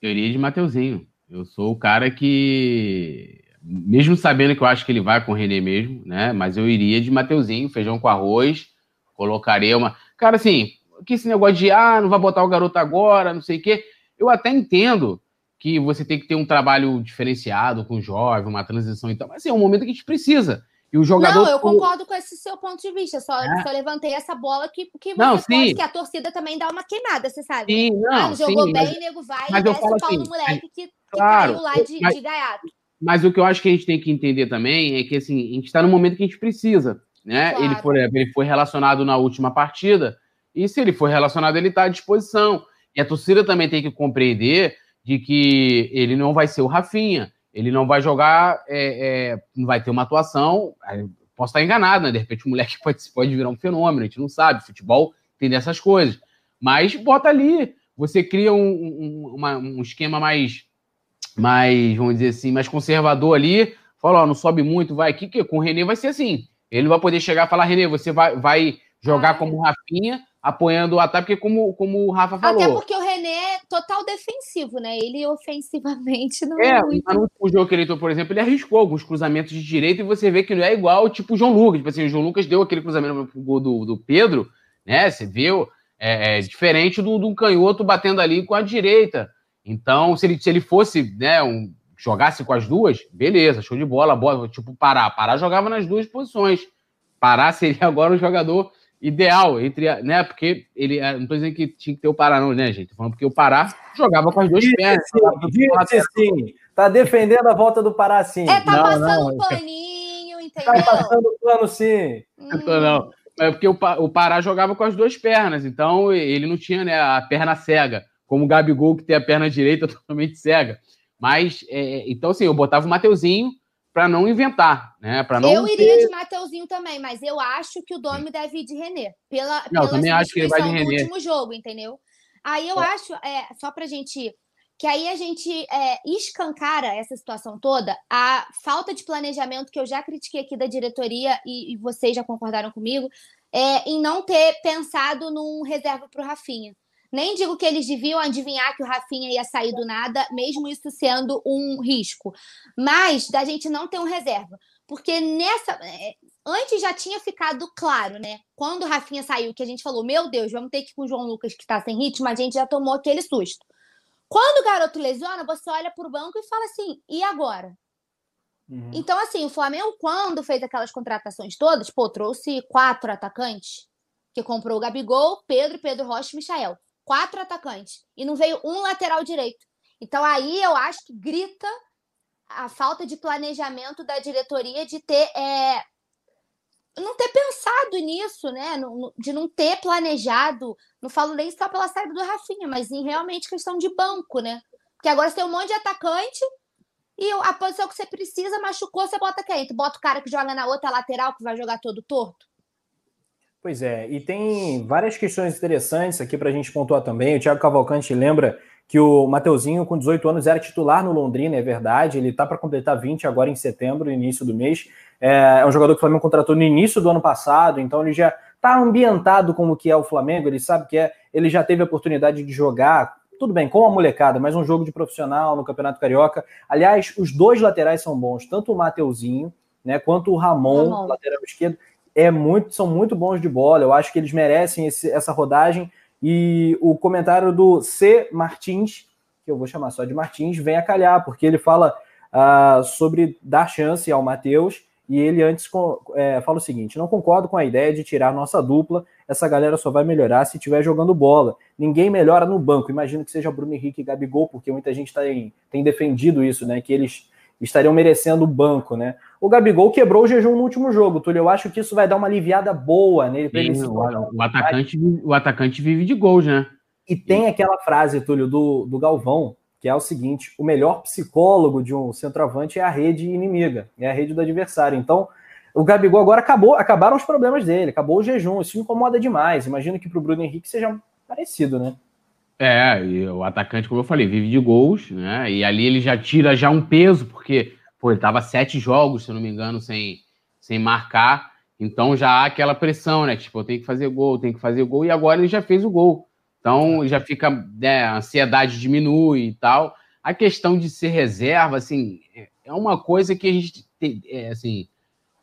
Eu iria de Mateuzinho. Eu sou o cara que, mesmo sabendo que eu acho que ele vai com o René mesmo, né? Mas eu iria de Mateuzinho, feijão com arroz, colocaria uma. Cara, assim, que esse negócio de ah, não vai botar o garoto agora, não sei o quê. Eu até entendo que você tem que ter um trabalho diferenciado com o jovem, uma transição e tal, mas assim, é um momento que a gente precisa. E o jogador. Não, eu concordo com esse seu ponto de vista. Só, é. só levantei essa bola que, que não, sim. que a torcida também dá uma queimada, você sabe? Sim, não, ah, jogou sim, bem, mas, nego vai mas e desce o pau assim, no moleque que, que claro, caiu lá de, mas, de gaiato. Mas o que eu acho que a gente tem que entender também é que assim, a gente está no momento que a gente precisa. Né? Claro. Ele, foi, ele foi relacionado na última partida, e se ele for relacionado, ele está à disposição. E a torcida também tem que compreender de que ele não vai ser o Rafinha. Ele não vai jogar, é, é, não vai ter uma atuação. Posso estar enganado, né? De repente o moleque pode, pode virar um fenômeno, a gente não sabe. Futebol tem dessas coisas. Mas bota ali. Você cria um, um, uma, um esquema mais, mais, vamos dizer assim, mais conservador ali. Fala, ó, não sobe muito, vai aqui, que com o Renê vai ser assim. Ele não vai poder chegar e falar, Renê, você vai, vai jogar como Rafinha, apoiando o ataque, porque como, como o Rafa falou. Até porque René é total defensivo, né? Ele ofensivamente não é. É, muito... no último jogo que ele entrou, por exemplo, ele arriscou alguns cruzamentos de direita e você vê que não é igual tipo o João Lucas. Tipo assim, o João Lucas deu aquele cruzamento pro gol do, do Pedro, né? Você viu? É, é diferente do, do canhoto batendo ali com a direita. Então, se ele, se ele fosse, né, um, jogasse com as duas, beleza, show de bola, bola, tipo, parar. Parar jogava nas duas posições. Parar seria agora o jogador ideal entre, né? Porque ele, é, não estou dizendo que tinha que ter o Pará, não, né, gente? Tô falando porque o Pará jogava com as duas pernas. Disse sim. Tá defendendo a volta do Pará, sim. É, tá não, passando não. um paninho, tá entendeu? Tá passando pano, sim. Hum. Tô, não. É porque o, o Pará jogava com as duas pernas, então ele não tinha né, a perna cega, como o Gabigol, que tem a perna direita totalmente cega. Mas, é, então, assim, eu botava o Mateuzinho para não inventar, né? Para não. Eu iria ter... de Mateuzinho também, mas eu acho que o Domi deve ir de René. Pela, não, pela também acho que ele vai de René. último jogo, entendeu? Aí eu é. acho, é, só pra gente. Que aí a gente é, escancara essa situação toda, a falta de planejamento que eu já critiquei aqui da diretoria, e, e vocês já concordaram comigo, é, em não ter pensado num reserva para o Rafinha. Nem digo que eles deviam adivinhar que o Rafinha ia sair do nada, mesmo isso sendo um risco. Mas da gente não ter um reserva. Porque nessa. É, antes já tinha ficado claro, né? Quando o Rafinha saiu, que a gente falou: Meu Deus, vamos ter que ir com o João Lucas que tá sem ritmo, a gente já tomou aquele susto. Quando o garoto lesiona, você olha pro banco e fala assim: e agora? Uhum. Então, assim, o Flamengo, quando fez aquelas contratações todas, pô, trouxe quatro atacantes, que comprou o Gabigol, Pedro, Pedro Rocha e Michael quatro atacantes e não veio um lateral direito. Então aí eu acho que grita a falta de planejamento da diretoria de ter é, não ter pensado nisso, né? De não ter planejado. Não falo nem só pela saída do Rafinha, mas em realmente questão de banco, né? Porque agora você tem um monte de atacante e a posição que você precisa machucou, você bota quem? Tu bota o cara que joga na outra lateral que vai jogar todo torto? Pois é, e tem várias questões interessantes aqui para a gente pontuar também. O Thiago Cavalcante lembra que o Mateuzinho, com 18 anos, era titular no Londrina, é verdade. Ele está para completar 20 agora em setembro, início do mês. É, é um jogador que o Flamengo contratou no início do ano passado, então ele já está ambientado como que é o Flamengo, ele sabe que é, ele já teve a oportunidade de jogar, tudo bem, com a molecada, mas um jogo de profissional no Campeonato Carioca. Aliás, os dois laterais são bons, tanto o Mateuzinho, né, quanto o Ramon, Ramon. lateral esquerdo é muito, são muito bons de bola. Eu acho que eles merecem esse, essa rodagem. E o comentário do C. Martins, que eu vou chamar só de Martins, vem a calhar, porque ele fala uh, sobre dar chance ao Matheus. E ele antes é, fala o seguinte: não concordo com a ideia de tirar nossa dupla. Essa galera só vai melhorar se estiver jogando bola. Ninguém melhora no banco. Imagino que seja Bruno Henrique e Gabigol, porque muita gente tem, tem defendido isso, né? Que eles estariam merecendo o banco, né? O Gabigol quebrou o jejum no último jogo, Túlio. Eu acho que isso vai dar uma aliviada boa nele. Ele o, o, atacante, o atacante vive de gols, né? E tem aquela frase, Túlio, do, do Galvão, que é o seguinte: o melhor psicólogo de um centroavante é a rede inimiga, é a rede do adversário. Então, o Gabigol agora acabou, acabaram os problemas dele, acabou o jejum. Isso incomoda demais. Imagino que para o Bruno Henrique seja parecido, né? É, e o atacante, como eu falei, vive de gols, né? E ali ele já tira já um peso, porque pô, ele tava sete jogos, se eu não me engano, sem, sem marcar. Então já há aquela pressão, né? Tipo, eu tenho que fazer gol, tenho que fazer gol, e agora ele já fez o gol. Então já fica, né, a ansiedade diminui e tal. A questão de ser reserva, assim, é uma coisa que a gente tem, é, assim,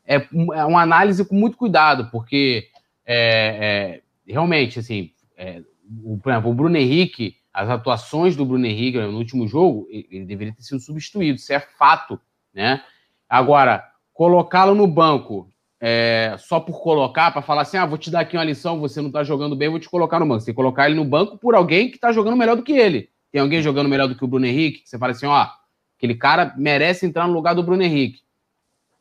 é, é uma análise com muito cuidado, porque é, é, realmente, assim, é, o, por exemplo, o Bruno Henrique, as atuações do Bruno Henrique no último jogo, ele deveria ter sido substituído, isso é fato, né? Agora, colocá-lo no banco é, só por colocar, para falar assim, ah, vou te dar aqui uma lição, você não tá jogando bem, vou te colocar no banco. Você colocar ele no banco por alguém que tá jogando melhor do que ele. Tem alguém jogando melhor do que o Bruno Henrique? Você fala assim, ó, aquele cara merece entrar no lugar do Bruno Henrique.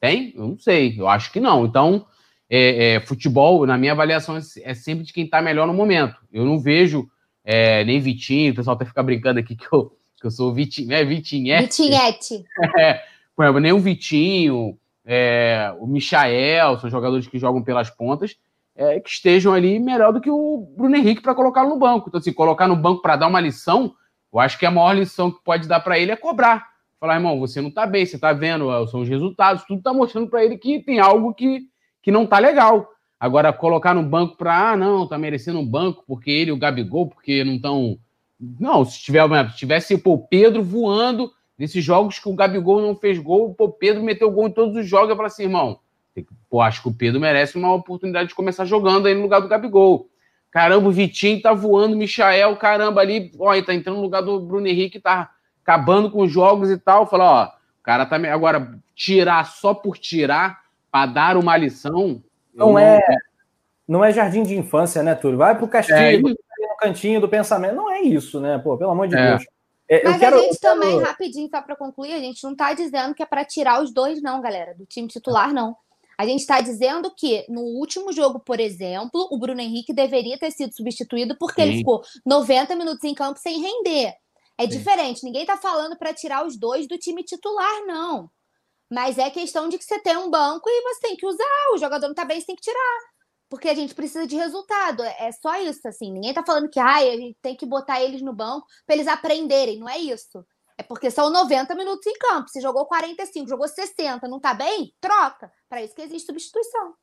Tem? Eu não sei, eu acho que não. Então, é, é, futebol, na minha avaliação, é sempre de quem está melhor no momento. Eu não vejo é, nem Vitinho, o pessoal até fica brincando aqui que eu, que eu sou Vitinho, é Vitinhete. Vitinhete. É, por exemplo, nem o Vitinho, é, o Michael, são jogadores que jogam pelas pontas, é, que estejam ali melhor do que o Bruno Henrique para colocar no banco. Então, assim, colocar no banco para dar uma lição, eu acho que a maior lição que pode dar para ele é cobrar. Falar, irmão, você não está bem, você está vendo, são os resultados, tudo está mostrando para ele que tem algo que que não tá legal. Agora, colocar no banco para, ah, não, tá merecendo um banco porque ele e o Gabigol, porque não estão. Não, se, tiver, se tivesse o Pedro voando nesses jogos que o Gabigol não fez gol, o Pedro meteu gol em todos os jogos, eu falo assim, irmão, pô, acho que o Pedro merece uma oportunidade de começar jogando aí no lugar do Gabigol. Caramba, o Vitinho tá voando, o Michael, caramba, ali, ó, ele tá entrando no lugar do Bruno Henrique, tá acabando com os jogos e tal. Fala, ó, o cara tá. Agora, tirar só por tirar para dar uma lição. Não, não, é não é jardim de infância, né, Túlio? Vai pro castigo, é no cantinho do pensamento. Não é isso, né? Pô, pelo amor de é. Deus. É, Mas quero, a gente quero... também, rapidinho, só para concluir, a gente não está dizendo que é para tirar os dois, não, galera, do time titular, não. A gente está dizendo que no último jogo, por exemplo, o Bruno Henrique deveria ter sido substituído porque Sim. ele ficou 90 minutos em campo sem render. É Sim. diferente. Ninguém tá falando para tirar os dois do time titular, não. Mas é questão de que você tem um banco e você tem que usar. O jogador não tá bem, você tem que tirar. Porque a gente precisa de resultado. É, é só isso, assim. Ninguém tá falando que ai, a gente tem que botar eles no banco para eles aprenderem. Não é isso. É porque são 90 minutos em campo. Se jogou 45, jogou 60, não tá bem? Troca. Para isso que existe substituição.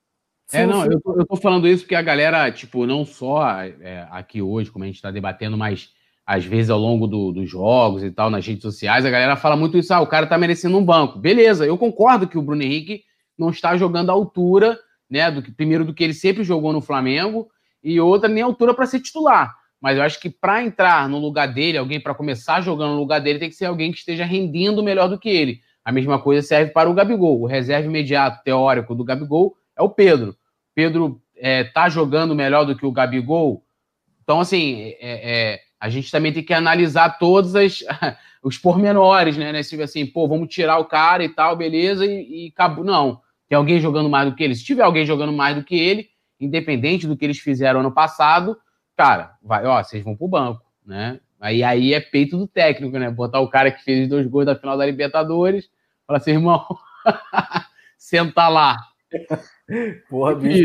É, não, eu tô, eu tô, falando isso porque a galera, tipo, não só é, aqui hoje, como a gente está debatendo, mas às vezes ao longo do, dos jogos e tal, nas redes sociais, a galera fala muito isso, ah, o cara tá merecendo um banco. Beleza, eu concordo que o Bruno Henrique não está jogando à altura, né, do que, primeiro do que ele sempre jogou no Flamengo, e outra nem altura para ser titular. Mas eu acho que para entrar no lugar dele, alguém para começar jogando no lugar dele, tem que ser alguém que esteja rendendo melhor do que ele. A mesma coisa serve para o Gabigol. O reserva imediato teórico do Gabigol é o Pedro. Pedro é, tá jogando melhor do que o Gabigol. Então, assim, é, é, a gente também tem que analisar todos as, os pormenores, né? Se assim, pô, vamos tirar o cara e tal, beleza, e, e acabou. Não, tem alguém jogando mais do que ele. Se tiver alguém jogando mais do que ele, independente do que eles fizeram ano passado, cara, vai, ó, vocês vão pro banco, né? Aí, aí é peito do técnico, né? Botar o cara que fez os dois gols da final da Libertadores, falar assim, irmão, senta lá. Porra, bicho,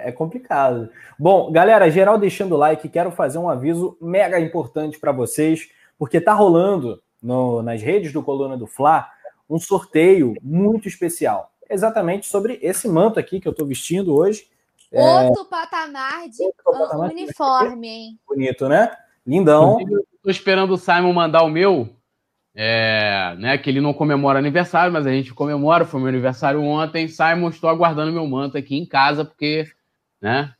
é, é, complicado. Bom, galera, geral deixando o like, quero fazer um aviso mega importante para vocês, porque tá rolando no, nas redes do Coluna do Fla um sorteio muito especial, exatamente sobre esse manto aqui que eu tô vestindo hoje. É, Outro é... patamar de Outro patamar uniforme, hein? Bonito, né? Lindão. Eu tô esperando o Simon mandar o meu, é, né, que ele não comemora aniversário, mas a gente comemora, foi meu aniversário ontem. Simon, estou aguardando meu manto aqui em casa, porque, né,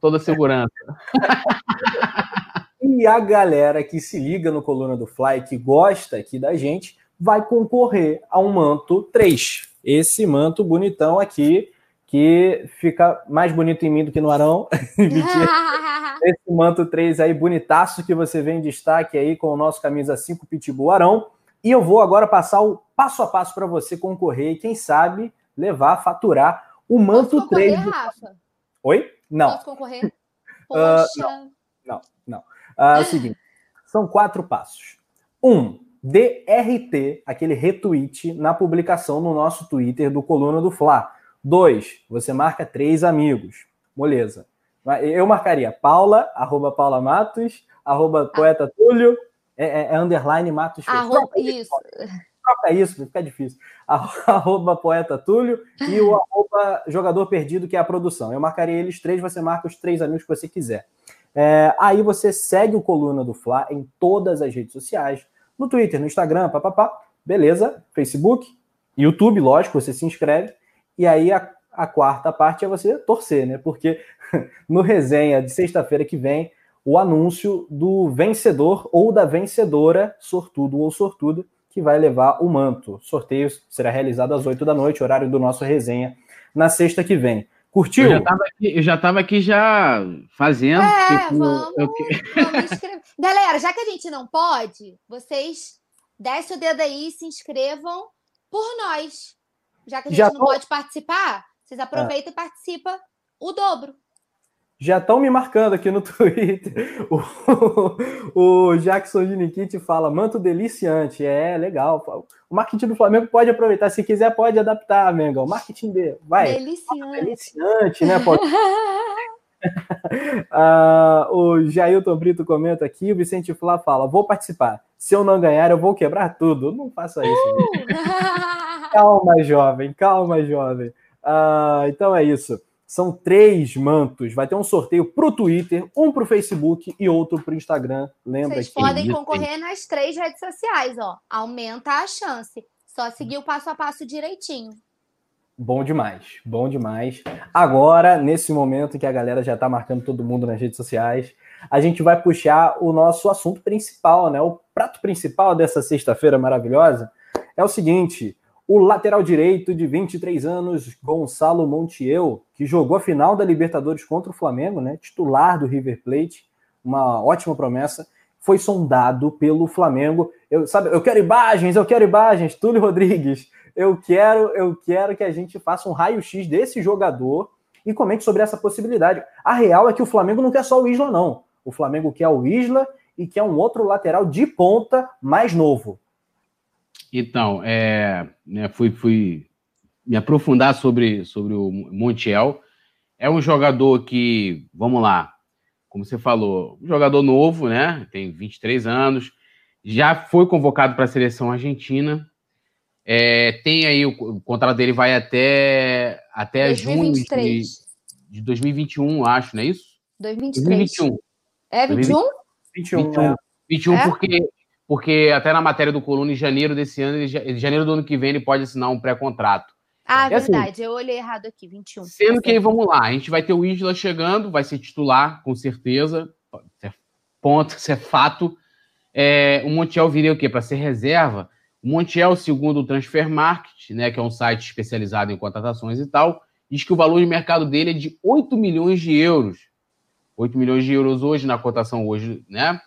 toda segurança. e a galera que se liga no Coluna do Fly, que gosta aqui da gente, vai concorrer a um manto 3. Esse manto bonitão aqui, que fica mais bonito em mim do que no Arão. Esse manto 3 aí, bonitaço, que você vê em destaque aí com o nosso camisa 5 Pitbull Arão. E eu vou agora passar o passo a passo para você concorrer e, quem sabe, levar, faturar o manto Posso 3. Concorrer, Rafa? Oi? Não. Posso concorrer? Ah, Poxa. Uh, não, não. Uh, é o seguinte: são quatro passos. Um, DRT, aquele retweet na publicação no nosso Twitter do Coluna do Fla. Dois, você marca três amigos. Moleza. Eu marcaria Paula, arroba Paula Matos, arroba ah. Poeta Túlio, é, é, é, underline Matos. Arroba, isso. Troca isso, fica difícil. Arroba Poeta Túlio e o arroba Jogador Perdido, que é a produção. Eu marcaria eles três, você marca os três amigos que você quiser. É, aí você segue o Coluna do Fla em todas as redes sociais, no Twitter, no Instagram, papapá, beleza, Facebook, YouTube, lógico, você se inscreve, e aí a a quarta parte é você torcer, né? Porque no resenha de sexta-feira que vem, o anúncio do vencedor ou da vencedora, sortudo ou sortuda, que vai levar o manto. O sorteio será realizado às 8 da noite, horário do nosso resenha, na sexta que vem. Curtiu? Eu já estava aqui, eu já, tava aqui já fazendo. É, tipo, vamos, eu... vamos Galera, já que a gente não pode, vocês desce o dedo aí e se inscrevam por nós. Já que a gente já não tô... pode participar, vocês aproveitam ah. e participam o dobro. Já estão me marcando aqui no Twitter. O, o Jackson de Nikit fala: manto deliciante. É, legal. O marketing do Flamengo pode aproveitar. Se quiser, pode adaptar, Menga. O marketing dele. Vai. Deliciante. Deliciante, né? Pode. ah, o Jailton Brito comenta aqui. O Vicente Flá fala: vou participar. Se eu não ganhar, eu vou quebrar tudo. Não faça isso. Uh! calma, jovem. Calma, jovem. Uh, então é isso. São três mantos. Vai ter um sorteio para o Twitter, um para o Facebook e outro para o Instagram. Lembra Vocês que podem concorrer nas três redes sociais, ó. Aumenta a chance. Só seguir o passo a passo direitinho. Bom demais, bom demais. Agora, nesse momento que a galera já está marcando todo mundo nas redes sociais, a gente vai puxar o nosso assunto principal, né? O prato principal dessa sexta-feira maravilhosa é o seguinte: o lateral direito de 23 anos, Gonçalo Montiel, que jogou a final da Libertadores contra o Flamengo, né, titular do River Plate, uma ótima promessa, foi sondado pelo Flamengo. Eu, sabe, eu quero imagens, eu quero imagens, Túlio Rodrigues. Eu quero, eu quero que a gente faça um raio-x desse jogador e comente sobre essa possibilidade. A real é que o Flamengo não quer só o Isla, não. O Flamengo quer o Isla e que é um outro lateral de ponta mais novo. Então, é, né, fui, fui me aprofundar sobre, sobre o Montiel. É um jogador que, vamos lá, como você falou, um jogador novo, né? Tem 23 anos, já foi convocado para a seleção argentina. É, tem aí o, o, contrato dele vai até, até 2023. junho de, de 2021, acho, não é isso? 2023. 2021. É 21? 21, 21, é. 21 é? porque, porque até na matéria do Coluna, em janeiro desse ano, em janeiro do ano que vem, ele pode assinar um pré-contrato. Ah, é verdade, assim, eu olhei errado aqui, 21. Sendo que aí, vamos lá, a gente vai ter o Isla chegando, vai ser titular, com certeza, é ponto, isso é fato. É, o Montiel viria o quê? Para ser reserva? O Montiel, segundo o Transfer Market, né, que é um site especializado em contratações e tal, diz que o valor de mercado dele é de 8 milhões de euros. 8 milhões de euros hoje, na cotação hoje, né?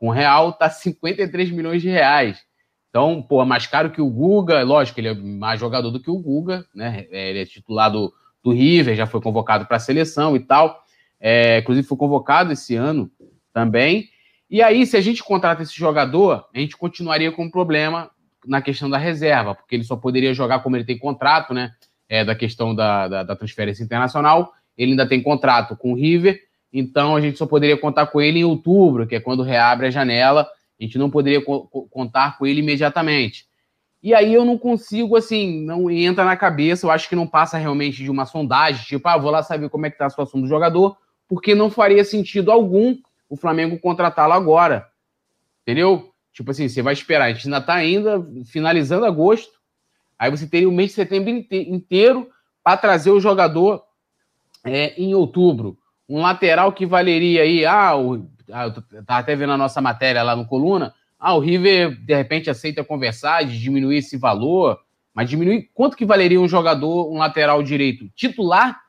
Com real, tá 53 milhões de reais. Então, pô, é mais caro que o Guga, lógico, ele é mais jogador do que o Guga, né? É, ele é titular do, do River, já foi convocado para a seleção e tal. É, inclusive, foi convocado esse ano também. E aí, se a gente contrata esse jogador, a gente continuaria com um problema na questão da reserva, porque ele só poderia jogar como ele tem contrato, né? É, da questão da, da, da transferência internacional. Ele ainda tem contrato com o River então a gente só poderia contar com ele em outubro, que é quando reabre a janela. A gente não poderia co contar com ele imediatamente. E aí eu não consigo, assim, não entra na cabeça, eu acho que não passa realmente de uma sondagem, tipo, ah, vou lá saber como é que tá a situação do jogador, porque não faria sentido algum o Flamengo contratá-lo agora. Entendeu? Tipo assim, você vai esperar, a gente ainda tá ainda finalizando agosto, aí você teria o mês de setembro inteiro para trazer o jogador é, em outubro um lateral que valeria aí, ah, o, ah, eu tava até vendo a nossa matéria lá no Coluna, ah, o River de repente aceita conversar de diminuir esse valor, mas diminuir quanto que valeria um jogador, um lateral direito titular,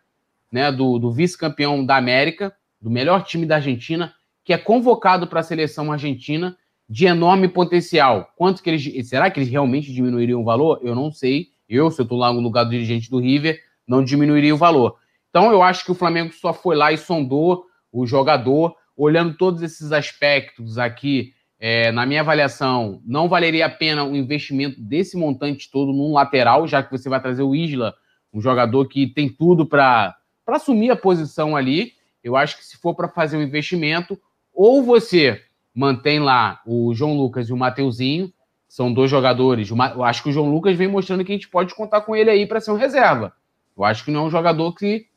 né, do, do vice-campeão da América, do melhor time da Argentina, que é convocado para a seleção argentina de enorme potencial. Quanto que eles, será que eles realmente diminuiriam o valor? Eu não sei. Eu, se eu estou lá no lugar do dirigente do River, não diminuiria o valor. Então, eu acho que o Flamengo só foi lá e sondou o jogador, olhando todos esses aspectos aqui. É, na minha avaliação, não valeria a pena o investimento desse montante todo num lateral, já que você vai trazer o Isla, um jogador que tem tudo para assumir a posição ali. Eu acho que se for para fazer um investimento, ou você mantém lá o João Lucas e o Mateuzinho, são dois jogadores. Eu acho que o João Lucas vem mostrando que a gente pode contar com ele aí para ser um reserva. Eu acho que não é um jogador que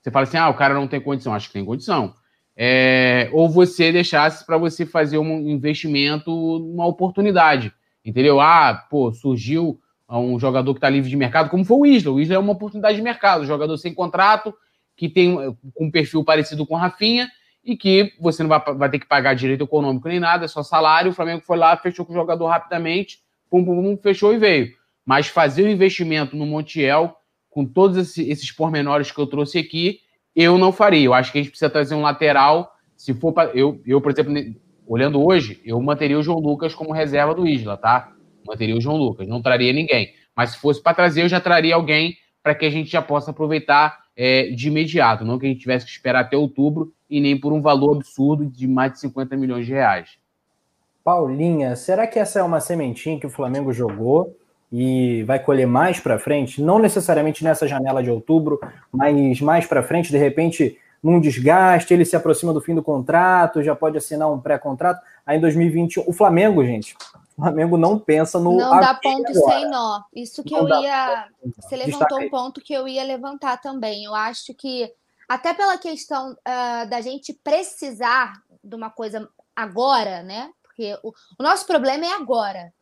você fala assim, ah, o cara não tem condição. Acho que tem condição. É, ou você deixasse para você fazer um investimento, uma oportunidade. Entendeu? Ah, pô, surgiu um jogador que está livre de mercado, como foi o Isla. O Isla é uma oportunidade de mercado, jogador sem contrato, que tem um perfil parecido com o Rafinha, e que você não vai, vai ter que pagar direito econômico nem nada, é só salário. O Flamengo foi lá, fechou com o jogador rapidamente, pum, pum, pum, fechou e veio. Mas fazer o investimento no Montiel com todos esses, pormenores que eu trouxe aqui, eu não faria. Eu acho que a gente precisa trazer um lateral. Se for para. Eu, eu, por exemplo, olhando hoje, eu manteria o João Lucas como reserva do Isla, tá? Manteria o João Lucas, não traria ninguém. Mas se fosse para trazer, eu já traria alguém para que a gente já possa aproveitar é, de imediato, não que a gente tivesse que esperar até outubro e nem por um valor absurdo de mais de 50 milhões de reais. Paulinha, será que essa é uma sementinha que o Flamengo jogou e vai colher mais para frente, não necessariamente nessa janela de outubro, mas mais para frente, de repente, num desgaste, ele se aproxima do fim do contrato, já pode assinar um pré-contrato. Aí em 2021, o Flamengo, gente, o Flamengo não pensa no. Não dá ponto agora. sem nó. Isso que não eu ia. Você levantou um ponto que eu ia levantar também. Eu acho que, até pela questão uh, da gente precisar de uma coisa agora, né? Porque o, o nosso problema é agora.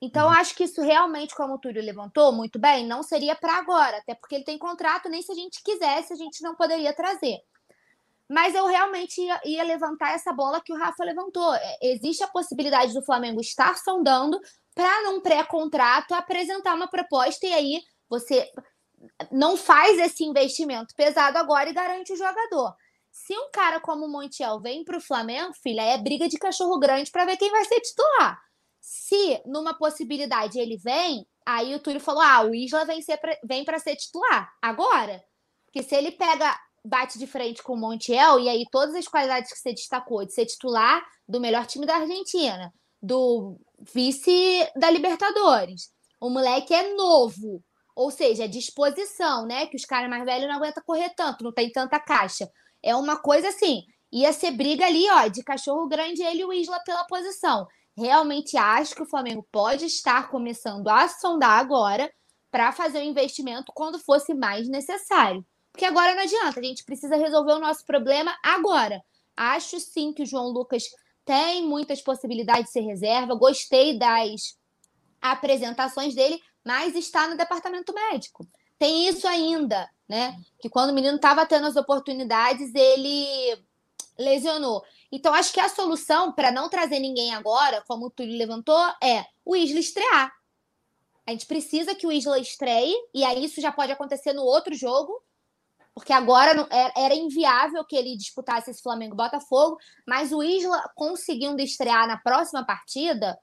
Então, uhum. acho que isso realmente, como o Túlio levantou muito bem, não seria para agora, até porque ele tem contrato, nem se a gente quisesse, a gente não poderia trazer. Mas eu realmente ia, ia levantar essa bola que o Rafa levantou. É, existe a possibilidade do Flamengo estar sondando para, num pré-contrato, apresentar uma proposta e aí você não faz esse investimento pesado agora e garante o jogador. Se um cara como o Montiel vem para o Flamengo, filha, é briga de cachorro grande para ver quem vai ser titular. Se numa possibilidade ele vem, aí o Túlio falou: ah, o Isla vem, ser pra, vem para ser titular agora. Porque se ele pega bate de frente com o Montiel, e aí todas as qualidades que você destacou, de ser titular do melhor time da Argentina, do vice da Libertadores. O moleque é novo, ou seja, é disposição, né? Que os caras mais velhos não aguentam correr tanto, não tem tanta caixa. É uma coisa assim, ia ser briga ali, ó, de cachorro grande ele e o Isla pela posição. Realmente acho que o Flamengo pode estar começando a sondar agora para fazer o investimento quando fosse mais necessário. Porque agora não adianta, a gente precisa resolver o nosso problema agora. Acho sim que o João Lucas tem muitas possibilidades de ser reserva, gostei das apresentações dele, mas está no departamento médico. Tem isso ainda, né? Que quando o menino estava tendo as oportunidades, ele lesionou. Então, acho que a solução para não trazer ninguém agora, como o Túlio levantou, é o Isla estrear. A gente precisa que o Isla estreie, e aí isso já pode acontecer no outro jogo, porque agora é, era inviável que ele disputasse esse Flamengo-Botafogo, mas o Isla conseguindo estrear na próxima partida,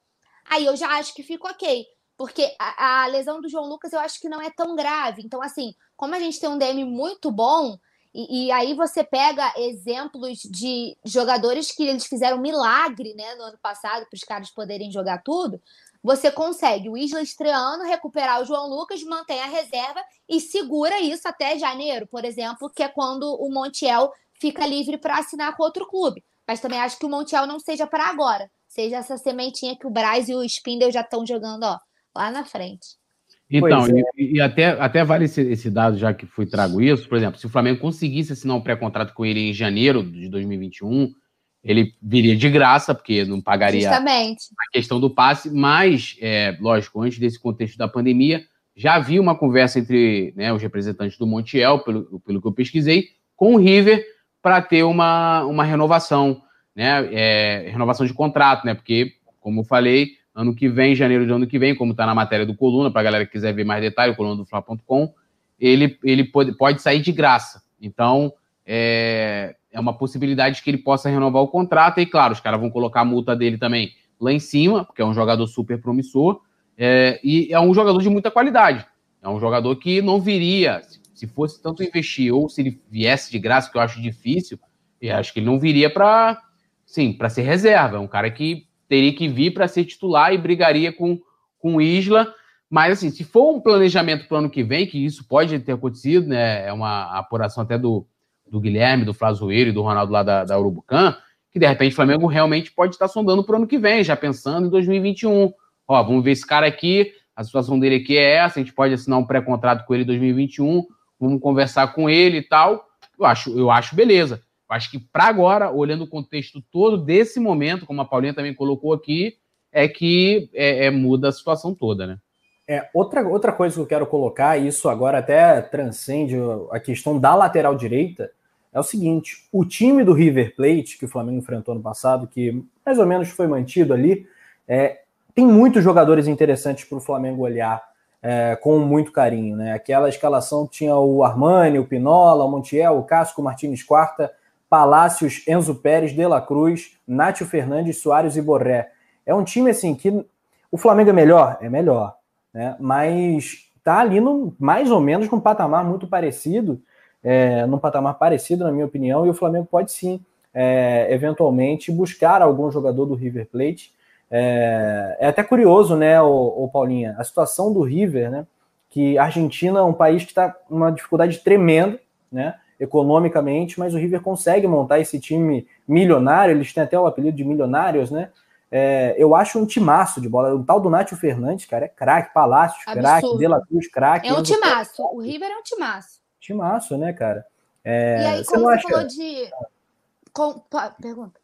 aí eu já acho que fica ok. Porque a, a, lesão do João Lucas eu acho que não é tão grave. Então, assim, como a gente tem um DM muito bom, e, e aí você pega exemplos de jogadores que eles fizeram milagre né, no ano passado para os caras poderem jogar tudo você consegue o Isla estreando, recuperar o João Lucas, mantém a reserva e segura isso até janeiro, por exemplo, que é quando o Montiel fica livre para assinar com outro clube. Mas também acho que o Montiel não seja para agora, seja essa sementinha que o Braz e o Spindle já estão jogando ó, lá na frente. Então, é. e, e, até, até vale esse, esse, dado, já que fui trago isso, por exemplo, se o Flamengo conseguisse assinar um pré-contrato com ele em janeiro de 2021, ele viria de graça, porque não pagaria Justamente. a questão do passe, mas, é, lógico, antes desse contexto da pandemia, já havia uma conversa entre né, os representantes do Montiel, pelo, pelo que eu pesquisei, com o River para ter uma, uma renovação, né, é, renovação de contrato, né, porque, como eu falei, ano que vem, janeiro de ano que vem, como está na matéria do Coluna, para a galera que quiser ver mais detalhes, coluna do Fla.com, ele, ele pode, pode sair de graça. Então, é, é uma possibilidade que ele possa renovar o contrato. E claro, os caras vão colocar a multa dele também lá em cima, porque é um jogador super promissor. É, e é um jogador de muita qualidade. É um jogador que não viria, se fosse tanto investir, ou se ele viesse de graça, que eu acho difícil, eu acho que ele não viria para sim, para ser reserva. É um cara que teria que vir para ser titular e brigaria com, com Isla. Mas, assim, se for um planejamento para o ano que vem, que isso pode ter acontecido, né? É uma apuração até do, do Guilherme, do Flazoeiro e do Ronaldo lá da, da Urubucan, que de repente o Flamengo realmente pode estar sondando para o ano que vem, já pensando em 2021. Ó, vamos ver esse cara aqui, a situação dele aqui é essa, a gente pode assinar um pré-contrato com ele em 2021, vamos conversar com ele e tal. Eu acho, eu acho beleza. Eu acho que para agora, olhando o contexto todo desse momento, como a Paulinha também colocou aqui, é que é, é, muda a situação toda, né? É, outra, outra coisa que eu quero colocar, e isso agora até transcende a questão da lateral direita, é o seguinte: o time do River Plate, que o Flamengo enfrentou no passado, que mais ou menos foi mantido ali, é, tem muitos jogadores interessantes para o Flamengo olhar é, com muito carinho. Né? Aquela escalação tinha o Armani, o Pinola, o Montiel, o Casco, o Martins Quarta, Palácios, Enzo Pérez, De La Cruz, Nátio Fernandes, Soares e Borré. É um time assim que o Flamengo é melhor? É melhor, né? mas está ali no, mais ou menos com um patamar muito parecido é, num patamar parecido, na minha opinião, e o Flamengo pode sim, é, eventualmente, buscar algum jogador do River Plate. É, é até curioso, né, o, Paulinha, a situação do River, né, que a Argentina é um país que está uma dificuldade tremenda, né, economicamente, mas o River consegue montar esse time milionário, eles têm até o apelido de milionários, né, é, eu acho um timaço de bola. O tal do Nátio Fernandes, cara, é craque. Palácios, craque. De La Cruz, craque. É um timaço. O River é um timaço. Timaço, né, cara? É, e aí, como você, acha... falou de. Com... Pergunta.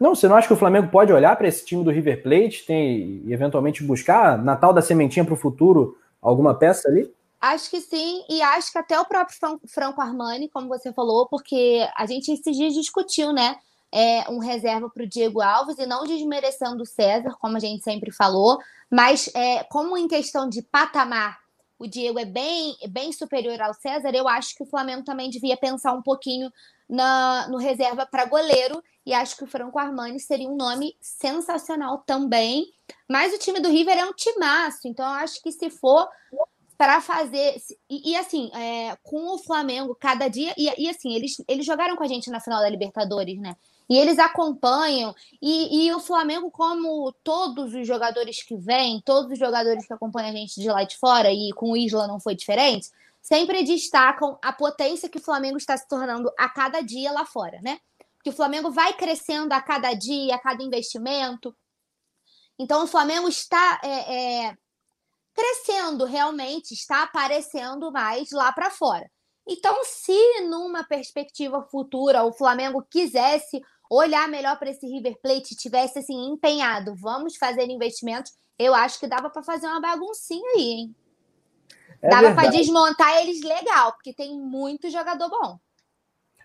Não, você não acha que o Flamengo pode olhar para esse time do River Plate tem, e eventualmente buscar, na tal da sementinha para o futuro, alguma peça ali? Acho que sim, e acho que até o próprio Franco Armani, como você falou, porque a gente esses dias discutiu, né? É, um reserva para o Diego Alves e não desmerecendo o César, como a gente sempre falou, mas é, como em questão de patamar o Diego é bem, bem superior ao César, eu acho que o Flamengo também devia pensar um pouquinho na, no reserva para goleiro. E acho que o Franco Armani seria um nome sensacional também. Mas o time do River é um timaço, então eu acho que se for para fazer. E, e assim, é, com o Flamengo, cada dia. E, e, assim, eles, eles jogaram com a gente na final da Libertadores, né? E eles acompanham. E, e o Flamengo, como todos os jogadores que vêm, todos os jogadores que acompanham a gente de lá de fora, e com o Isla não foi diferente, sempre destacam a potência que o Flamengo está se tornando a cada dia lá fora, né? Que o Flamengo vai crescendo a cada dia, a cada investimento. Então, o Flamengo está é, é, crescendo realmente, está aparecendo mais lá para fora. Então, se numa perspectiva futura o Flamengo quisesse olhar melhor para esse River Plate, tivesse assim empenhado, vamos fazer investimentos, eu acho que dava para fazer uma baguncinha aí, hein? É dava para desmontar eles legal, porque tem muito jogador bom.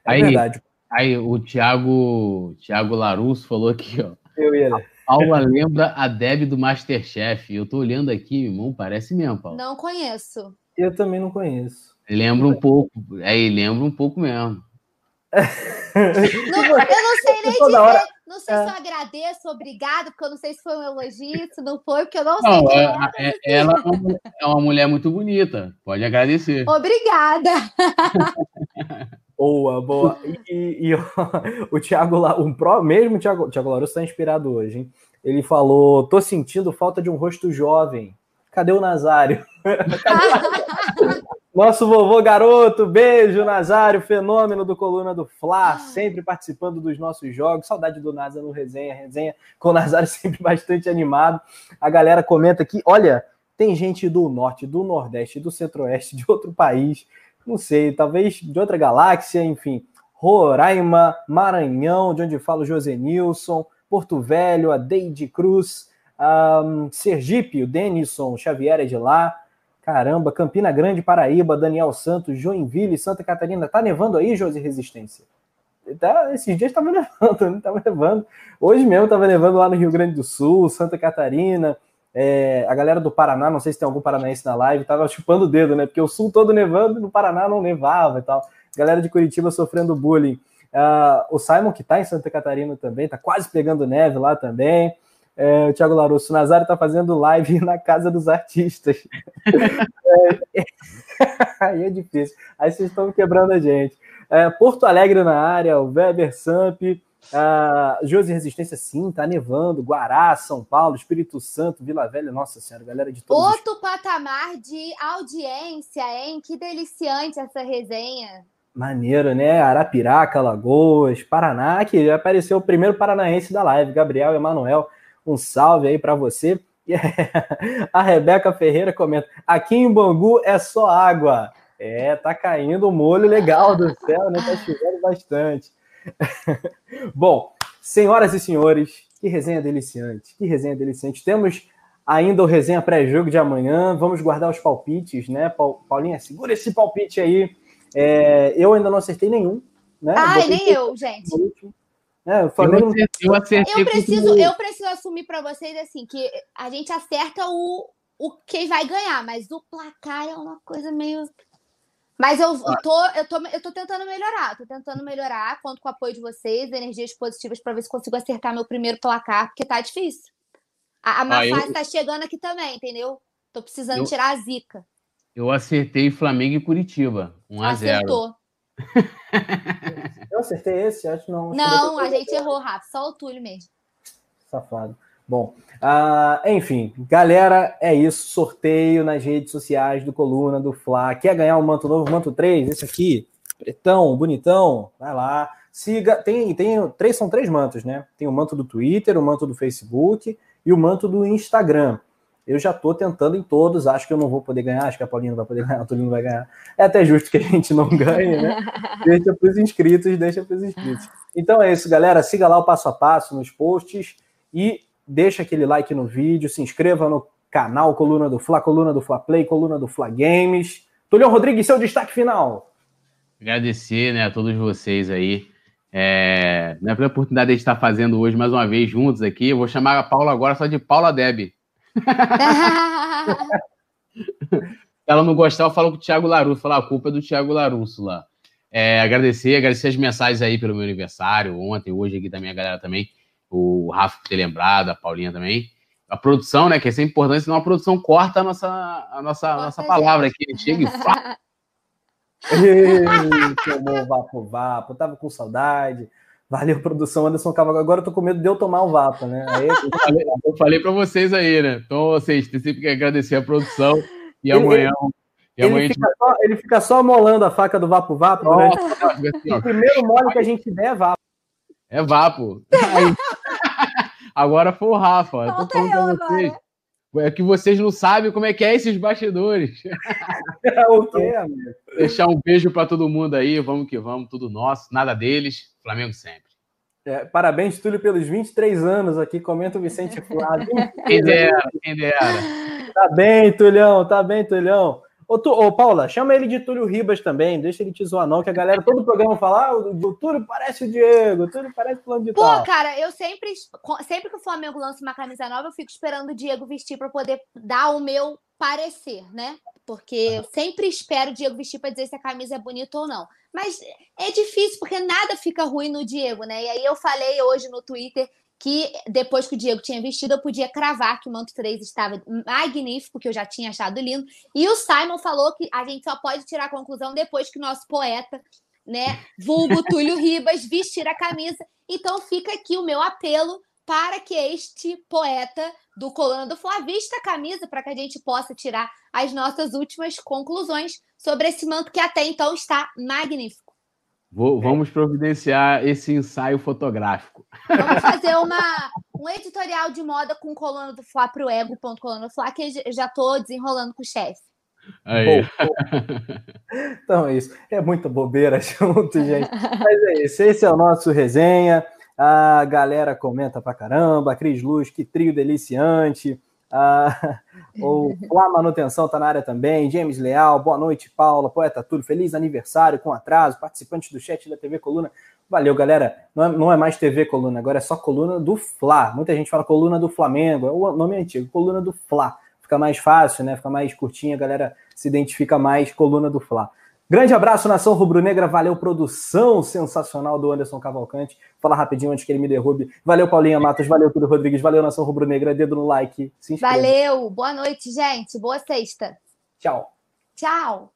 É aí, verdade. Aí o Thiago, Thiago Larusso falou aqui, ó. Eu ia. A Paula lembra a Deb do Masterchef. Eu tô olhando aqui, irmão, parece mesmo, Paula. Não conheço. Eu também não conheço. Lembra um pouco. Aí, lembra um pouco mesmo. não, eu não sei nem dizer. Hora... Não sei é. se eu agradeço, obrigado, porque eu não sei se foi um elogio, se não foi, porque eu não, não sei. É, é, ela é uma mulher muito bonita. Pode agradecer. Obrigada. Boa, boa. E, e o, o Thiago lá, o pro, mesmo Thiago, Thiago Larusso está inspirado hoje, hein? Ele falou: tô sentindo falta de um rosto jovem. Cadê o Nazário? Cadê Nosso vovô garoto, beijo, Nazário, fenômeno do Coluna do Fla, sempre participando dos nossos jogos. Saudade do Nazário no resenha, resenha com o Nazário sempre bastante animado. A galera comenta aqui: olha, tem gente do norte, do nordeste, do centro-oeste, de outro país não sei, talvez de outra galáxia, enfim. Roraima, Maranhão, de onde fala o José Nilson, Porto Velho, a Deide Cruz, um, Sergipe, o Denison Xavier é de lá. Caramba, Campina Grande, Paraíba, Daniel Santos, Joinville, Santa Catarina. Tá nevando aí, Josi Resistência? Tá, esses dias estava nevando, né? Tava nevando. Hoje mesmo estava nevando lá no Rio Grande do Sul, Santa Catarina. É, a galera do Paraná, não sei se tem algum paranaense na live, tava chupando o dedo, né? Porque o sul todo nevando, no Paraná não nevava e tal. Galera de Curitiba sofrendo bullying. Uh, o Simon, que tá em Santa Catarina também, tá quase pegando neve lá também. É, o Thiago Larusso, o Nazário tá fazendo live na casa dos artistas. é, aí é difícil. Aí vocês estão quebrando a gente. É, Porto Alegre na área, o Weber Samp, Uh, Josi Resistência, sim, tá nevando. Guará, São Paulo, Espírito Santo, Vila Velha, nossa senhora, galera de todos. Outro os... patamar de audiência, hein? Que deliciante essa resenha. Maneiro, né? Arapiraca, Lagoas, Paraná, que apareceu o primeiro paranaense da live, Gabriel Emanuel. Um salve aí para você. A Rebeca Ferreira comenta: aqui em Bangu é só água. É, tá caindo um molho legal do céu, né? Tá chovendo bastante. Bom, senhoras e senhores, que resenha deliciante, que resenha deliciante. Temos ainda o resenha pré-jogo de amanhã, vamos guardar os palpites, né? Paulinha, segura esse palpite aí. É, eu ainda não acertei nenhum, né? Ai, nem eu, gente. É, eu, Flamengo... eu, acertei, eu, preciso, eu preciso assumir para vocês assim que a gente acerta o, o quem vai ganhar, mas o placar é uma coisa meio mas eu, eu, tô, eu, tô, eu tô tentando melhorar, tô tentando melhorar, conto com o apoio de vocês, energias positivas, para ver se consigo acertar meu primeiro placar, porque tá difícil. A, a má ah, fase eu... tá chegando aqui também, entendeu? Tô precisando eu... tirar a zica. Eu acertei Flamengo e Curitiba, 1 a 0 Acertou. eu acertei esse? Acho que não. Não, a gente errou, Rafa, só o Túlio mesmo. Safado. Bom, uh, enfim, galera, é isso. Sorteio nas redes sociais do Coluna, do Fla. Quer ganhar um manto novo, manto 3? Esse aqui, pretão, bonitão, vai lá. Siga, tem, tem três, são três mantos, né? Tem o manto do Twitter, o manto do Facebook e o manto do Instagram. Eu já estou tentando em todos, acho que eu não vou poder ganhar, acho que a Paulinha não vai poder ganhar, o Tulino vai ganhar. É até justo que a gente não ganhe, né? Deixa para os inscritos, deixa para os inscritos. Então é isso, galera. Siga lá o passo a passo nos posts e deixa aquele like no vídeo, se inscreva no canal Coluna do Fla, Coluna do Fla Play, Coluna do Fla Games. Tulião Rodrigues, seu destaque final. Agradecer né, a todos vocês aí. É, né, pela oportunidade de estar fazendo hoje mais uma vez juntos aqui. Eu vou chamar a Paula agora só de Paula Deb. Se ela não gostar, eu falo com o Thiago Larusso. Falar a culpa é do Thiago Larusso lá. É, agradecer, agradecer as mensagens aí pelo meu aniversário, ontem, hoje aqui da minha galera também o Rafa por ter lembrado, a Paulinha também. a produção, né? Que é sempre importante, senão a produção corta a nossa, a nossa, a nossa palavra aqui. Chega e fala. Tomou vapo vapo, tava com saudade. Valeu, produção Anderson Cavalcante. Agora eu tô com medo de eu tomar um vapo, né? Aí, eu falei, eu falei para vocês aí, né? Então vocês têm sempre que agradecer a produção e ele, amanhã. E ele, amanhã fica gente... só, ele fica só molando a faca do vapo vapo. Nossa, durante... o primeiro mole que a gente der é vapo. É vapo. Aí... Agora foi o Rafa. Eu tô falando pra vocês. É que vocês não sabem como é que é esses bastidores. o quê, amigo? Deixar um beijo para todo mundo aí. Vamos que vamos, tudo nosso. Nada deles. Flamengo sempre. É, parabéns, Túlio, pelos 23 anos aqui. Comenta o Vicente Flávio. quem dera, quem dera. Tá bem, Tulhão, tá bem, Tulhão. Ô, tu, ô, Paula, chama ele de Túlio Ribas também, deixa ele te zoar não, que a galera, todo o programa fala, ah, o Túlio parece o Diego, o Túlio parece o plano de Pô, tal. cara, eu sempre, sempre que o Flamengo lança uma camisa nova, eu fico esperando o Diego vestir para poder dar o meu parecer, né? Porque eu sempre espero o Diego vestir para dizer se a camisa é bonita ou não. Mas é difícil, porque nada fica ruim no Diego, né? E aí eu falei hoje no Twitter que depois que o Diego tinha vestido, eu podia cravar que o manto 3 estava magnífico, que eu já tinha achado lindo. E o Simon falou que a gente só pode tirar a conclusão depois que o nosso poeta, né, vulgo Túlio Ribas, vestir a camisa. Então fica aqui o meu apelo para que este poeta do Coluna do Fla vista a camisa para que a gente possa tirar as nossas últimas conclusões sobre esse manto que até então está magnífico. Vou, vamos providenciar esse ensaio fotográfico. Vamos fazer uma, um editorial de moda com coluna do Fla para o ego.coluna do Fla, que eu já estou desenrolando com o chefe. Aí. Então é isso. É muita bobeira junto, gente. Mas é isso. Esse é o nosso resenha. A galera comenta pra caramba. Cris Luz, que trio deliciante. Ah, o Flá Manutenção está na área também. James Leal, boa noite, Paula, Poeta Túlio, feliz aniversário com atraso, participantes do chat da TV Coluna. Valeu, galera. Não é, não é, mais TV Coluna, agora é só Coluna do Fla. Muita gente fala Coluna do Flamengo, é o nome antigo, Coluna do Fla. Fica mais fácil, né? Fica mais curtinha, a galera se identifica mais Coluna do Fla. Grande abraço, nação rubro-negra. Valeu, produção sensacional do Anderson Cavalcante. Fala rapidinho antes que ele me derrube. Valeu, Paulinha Matos. Valeu, Tudo Rodrigues. Valeu, nação rubro-negra. Dedo no like. Se inscreva. Valeu. Boa noite, gente. Boa sexta. Tchau. Tchau.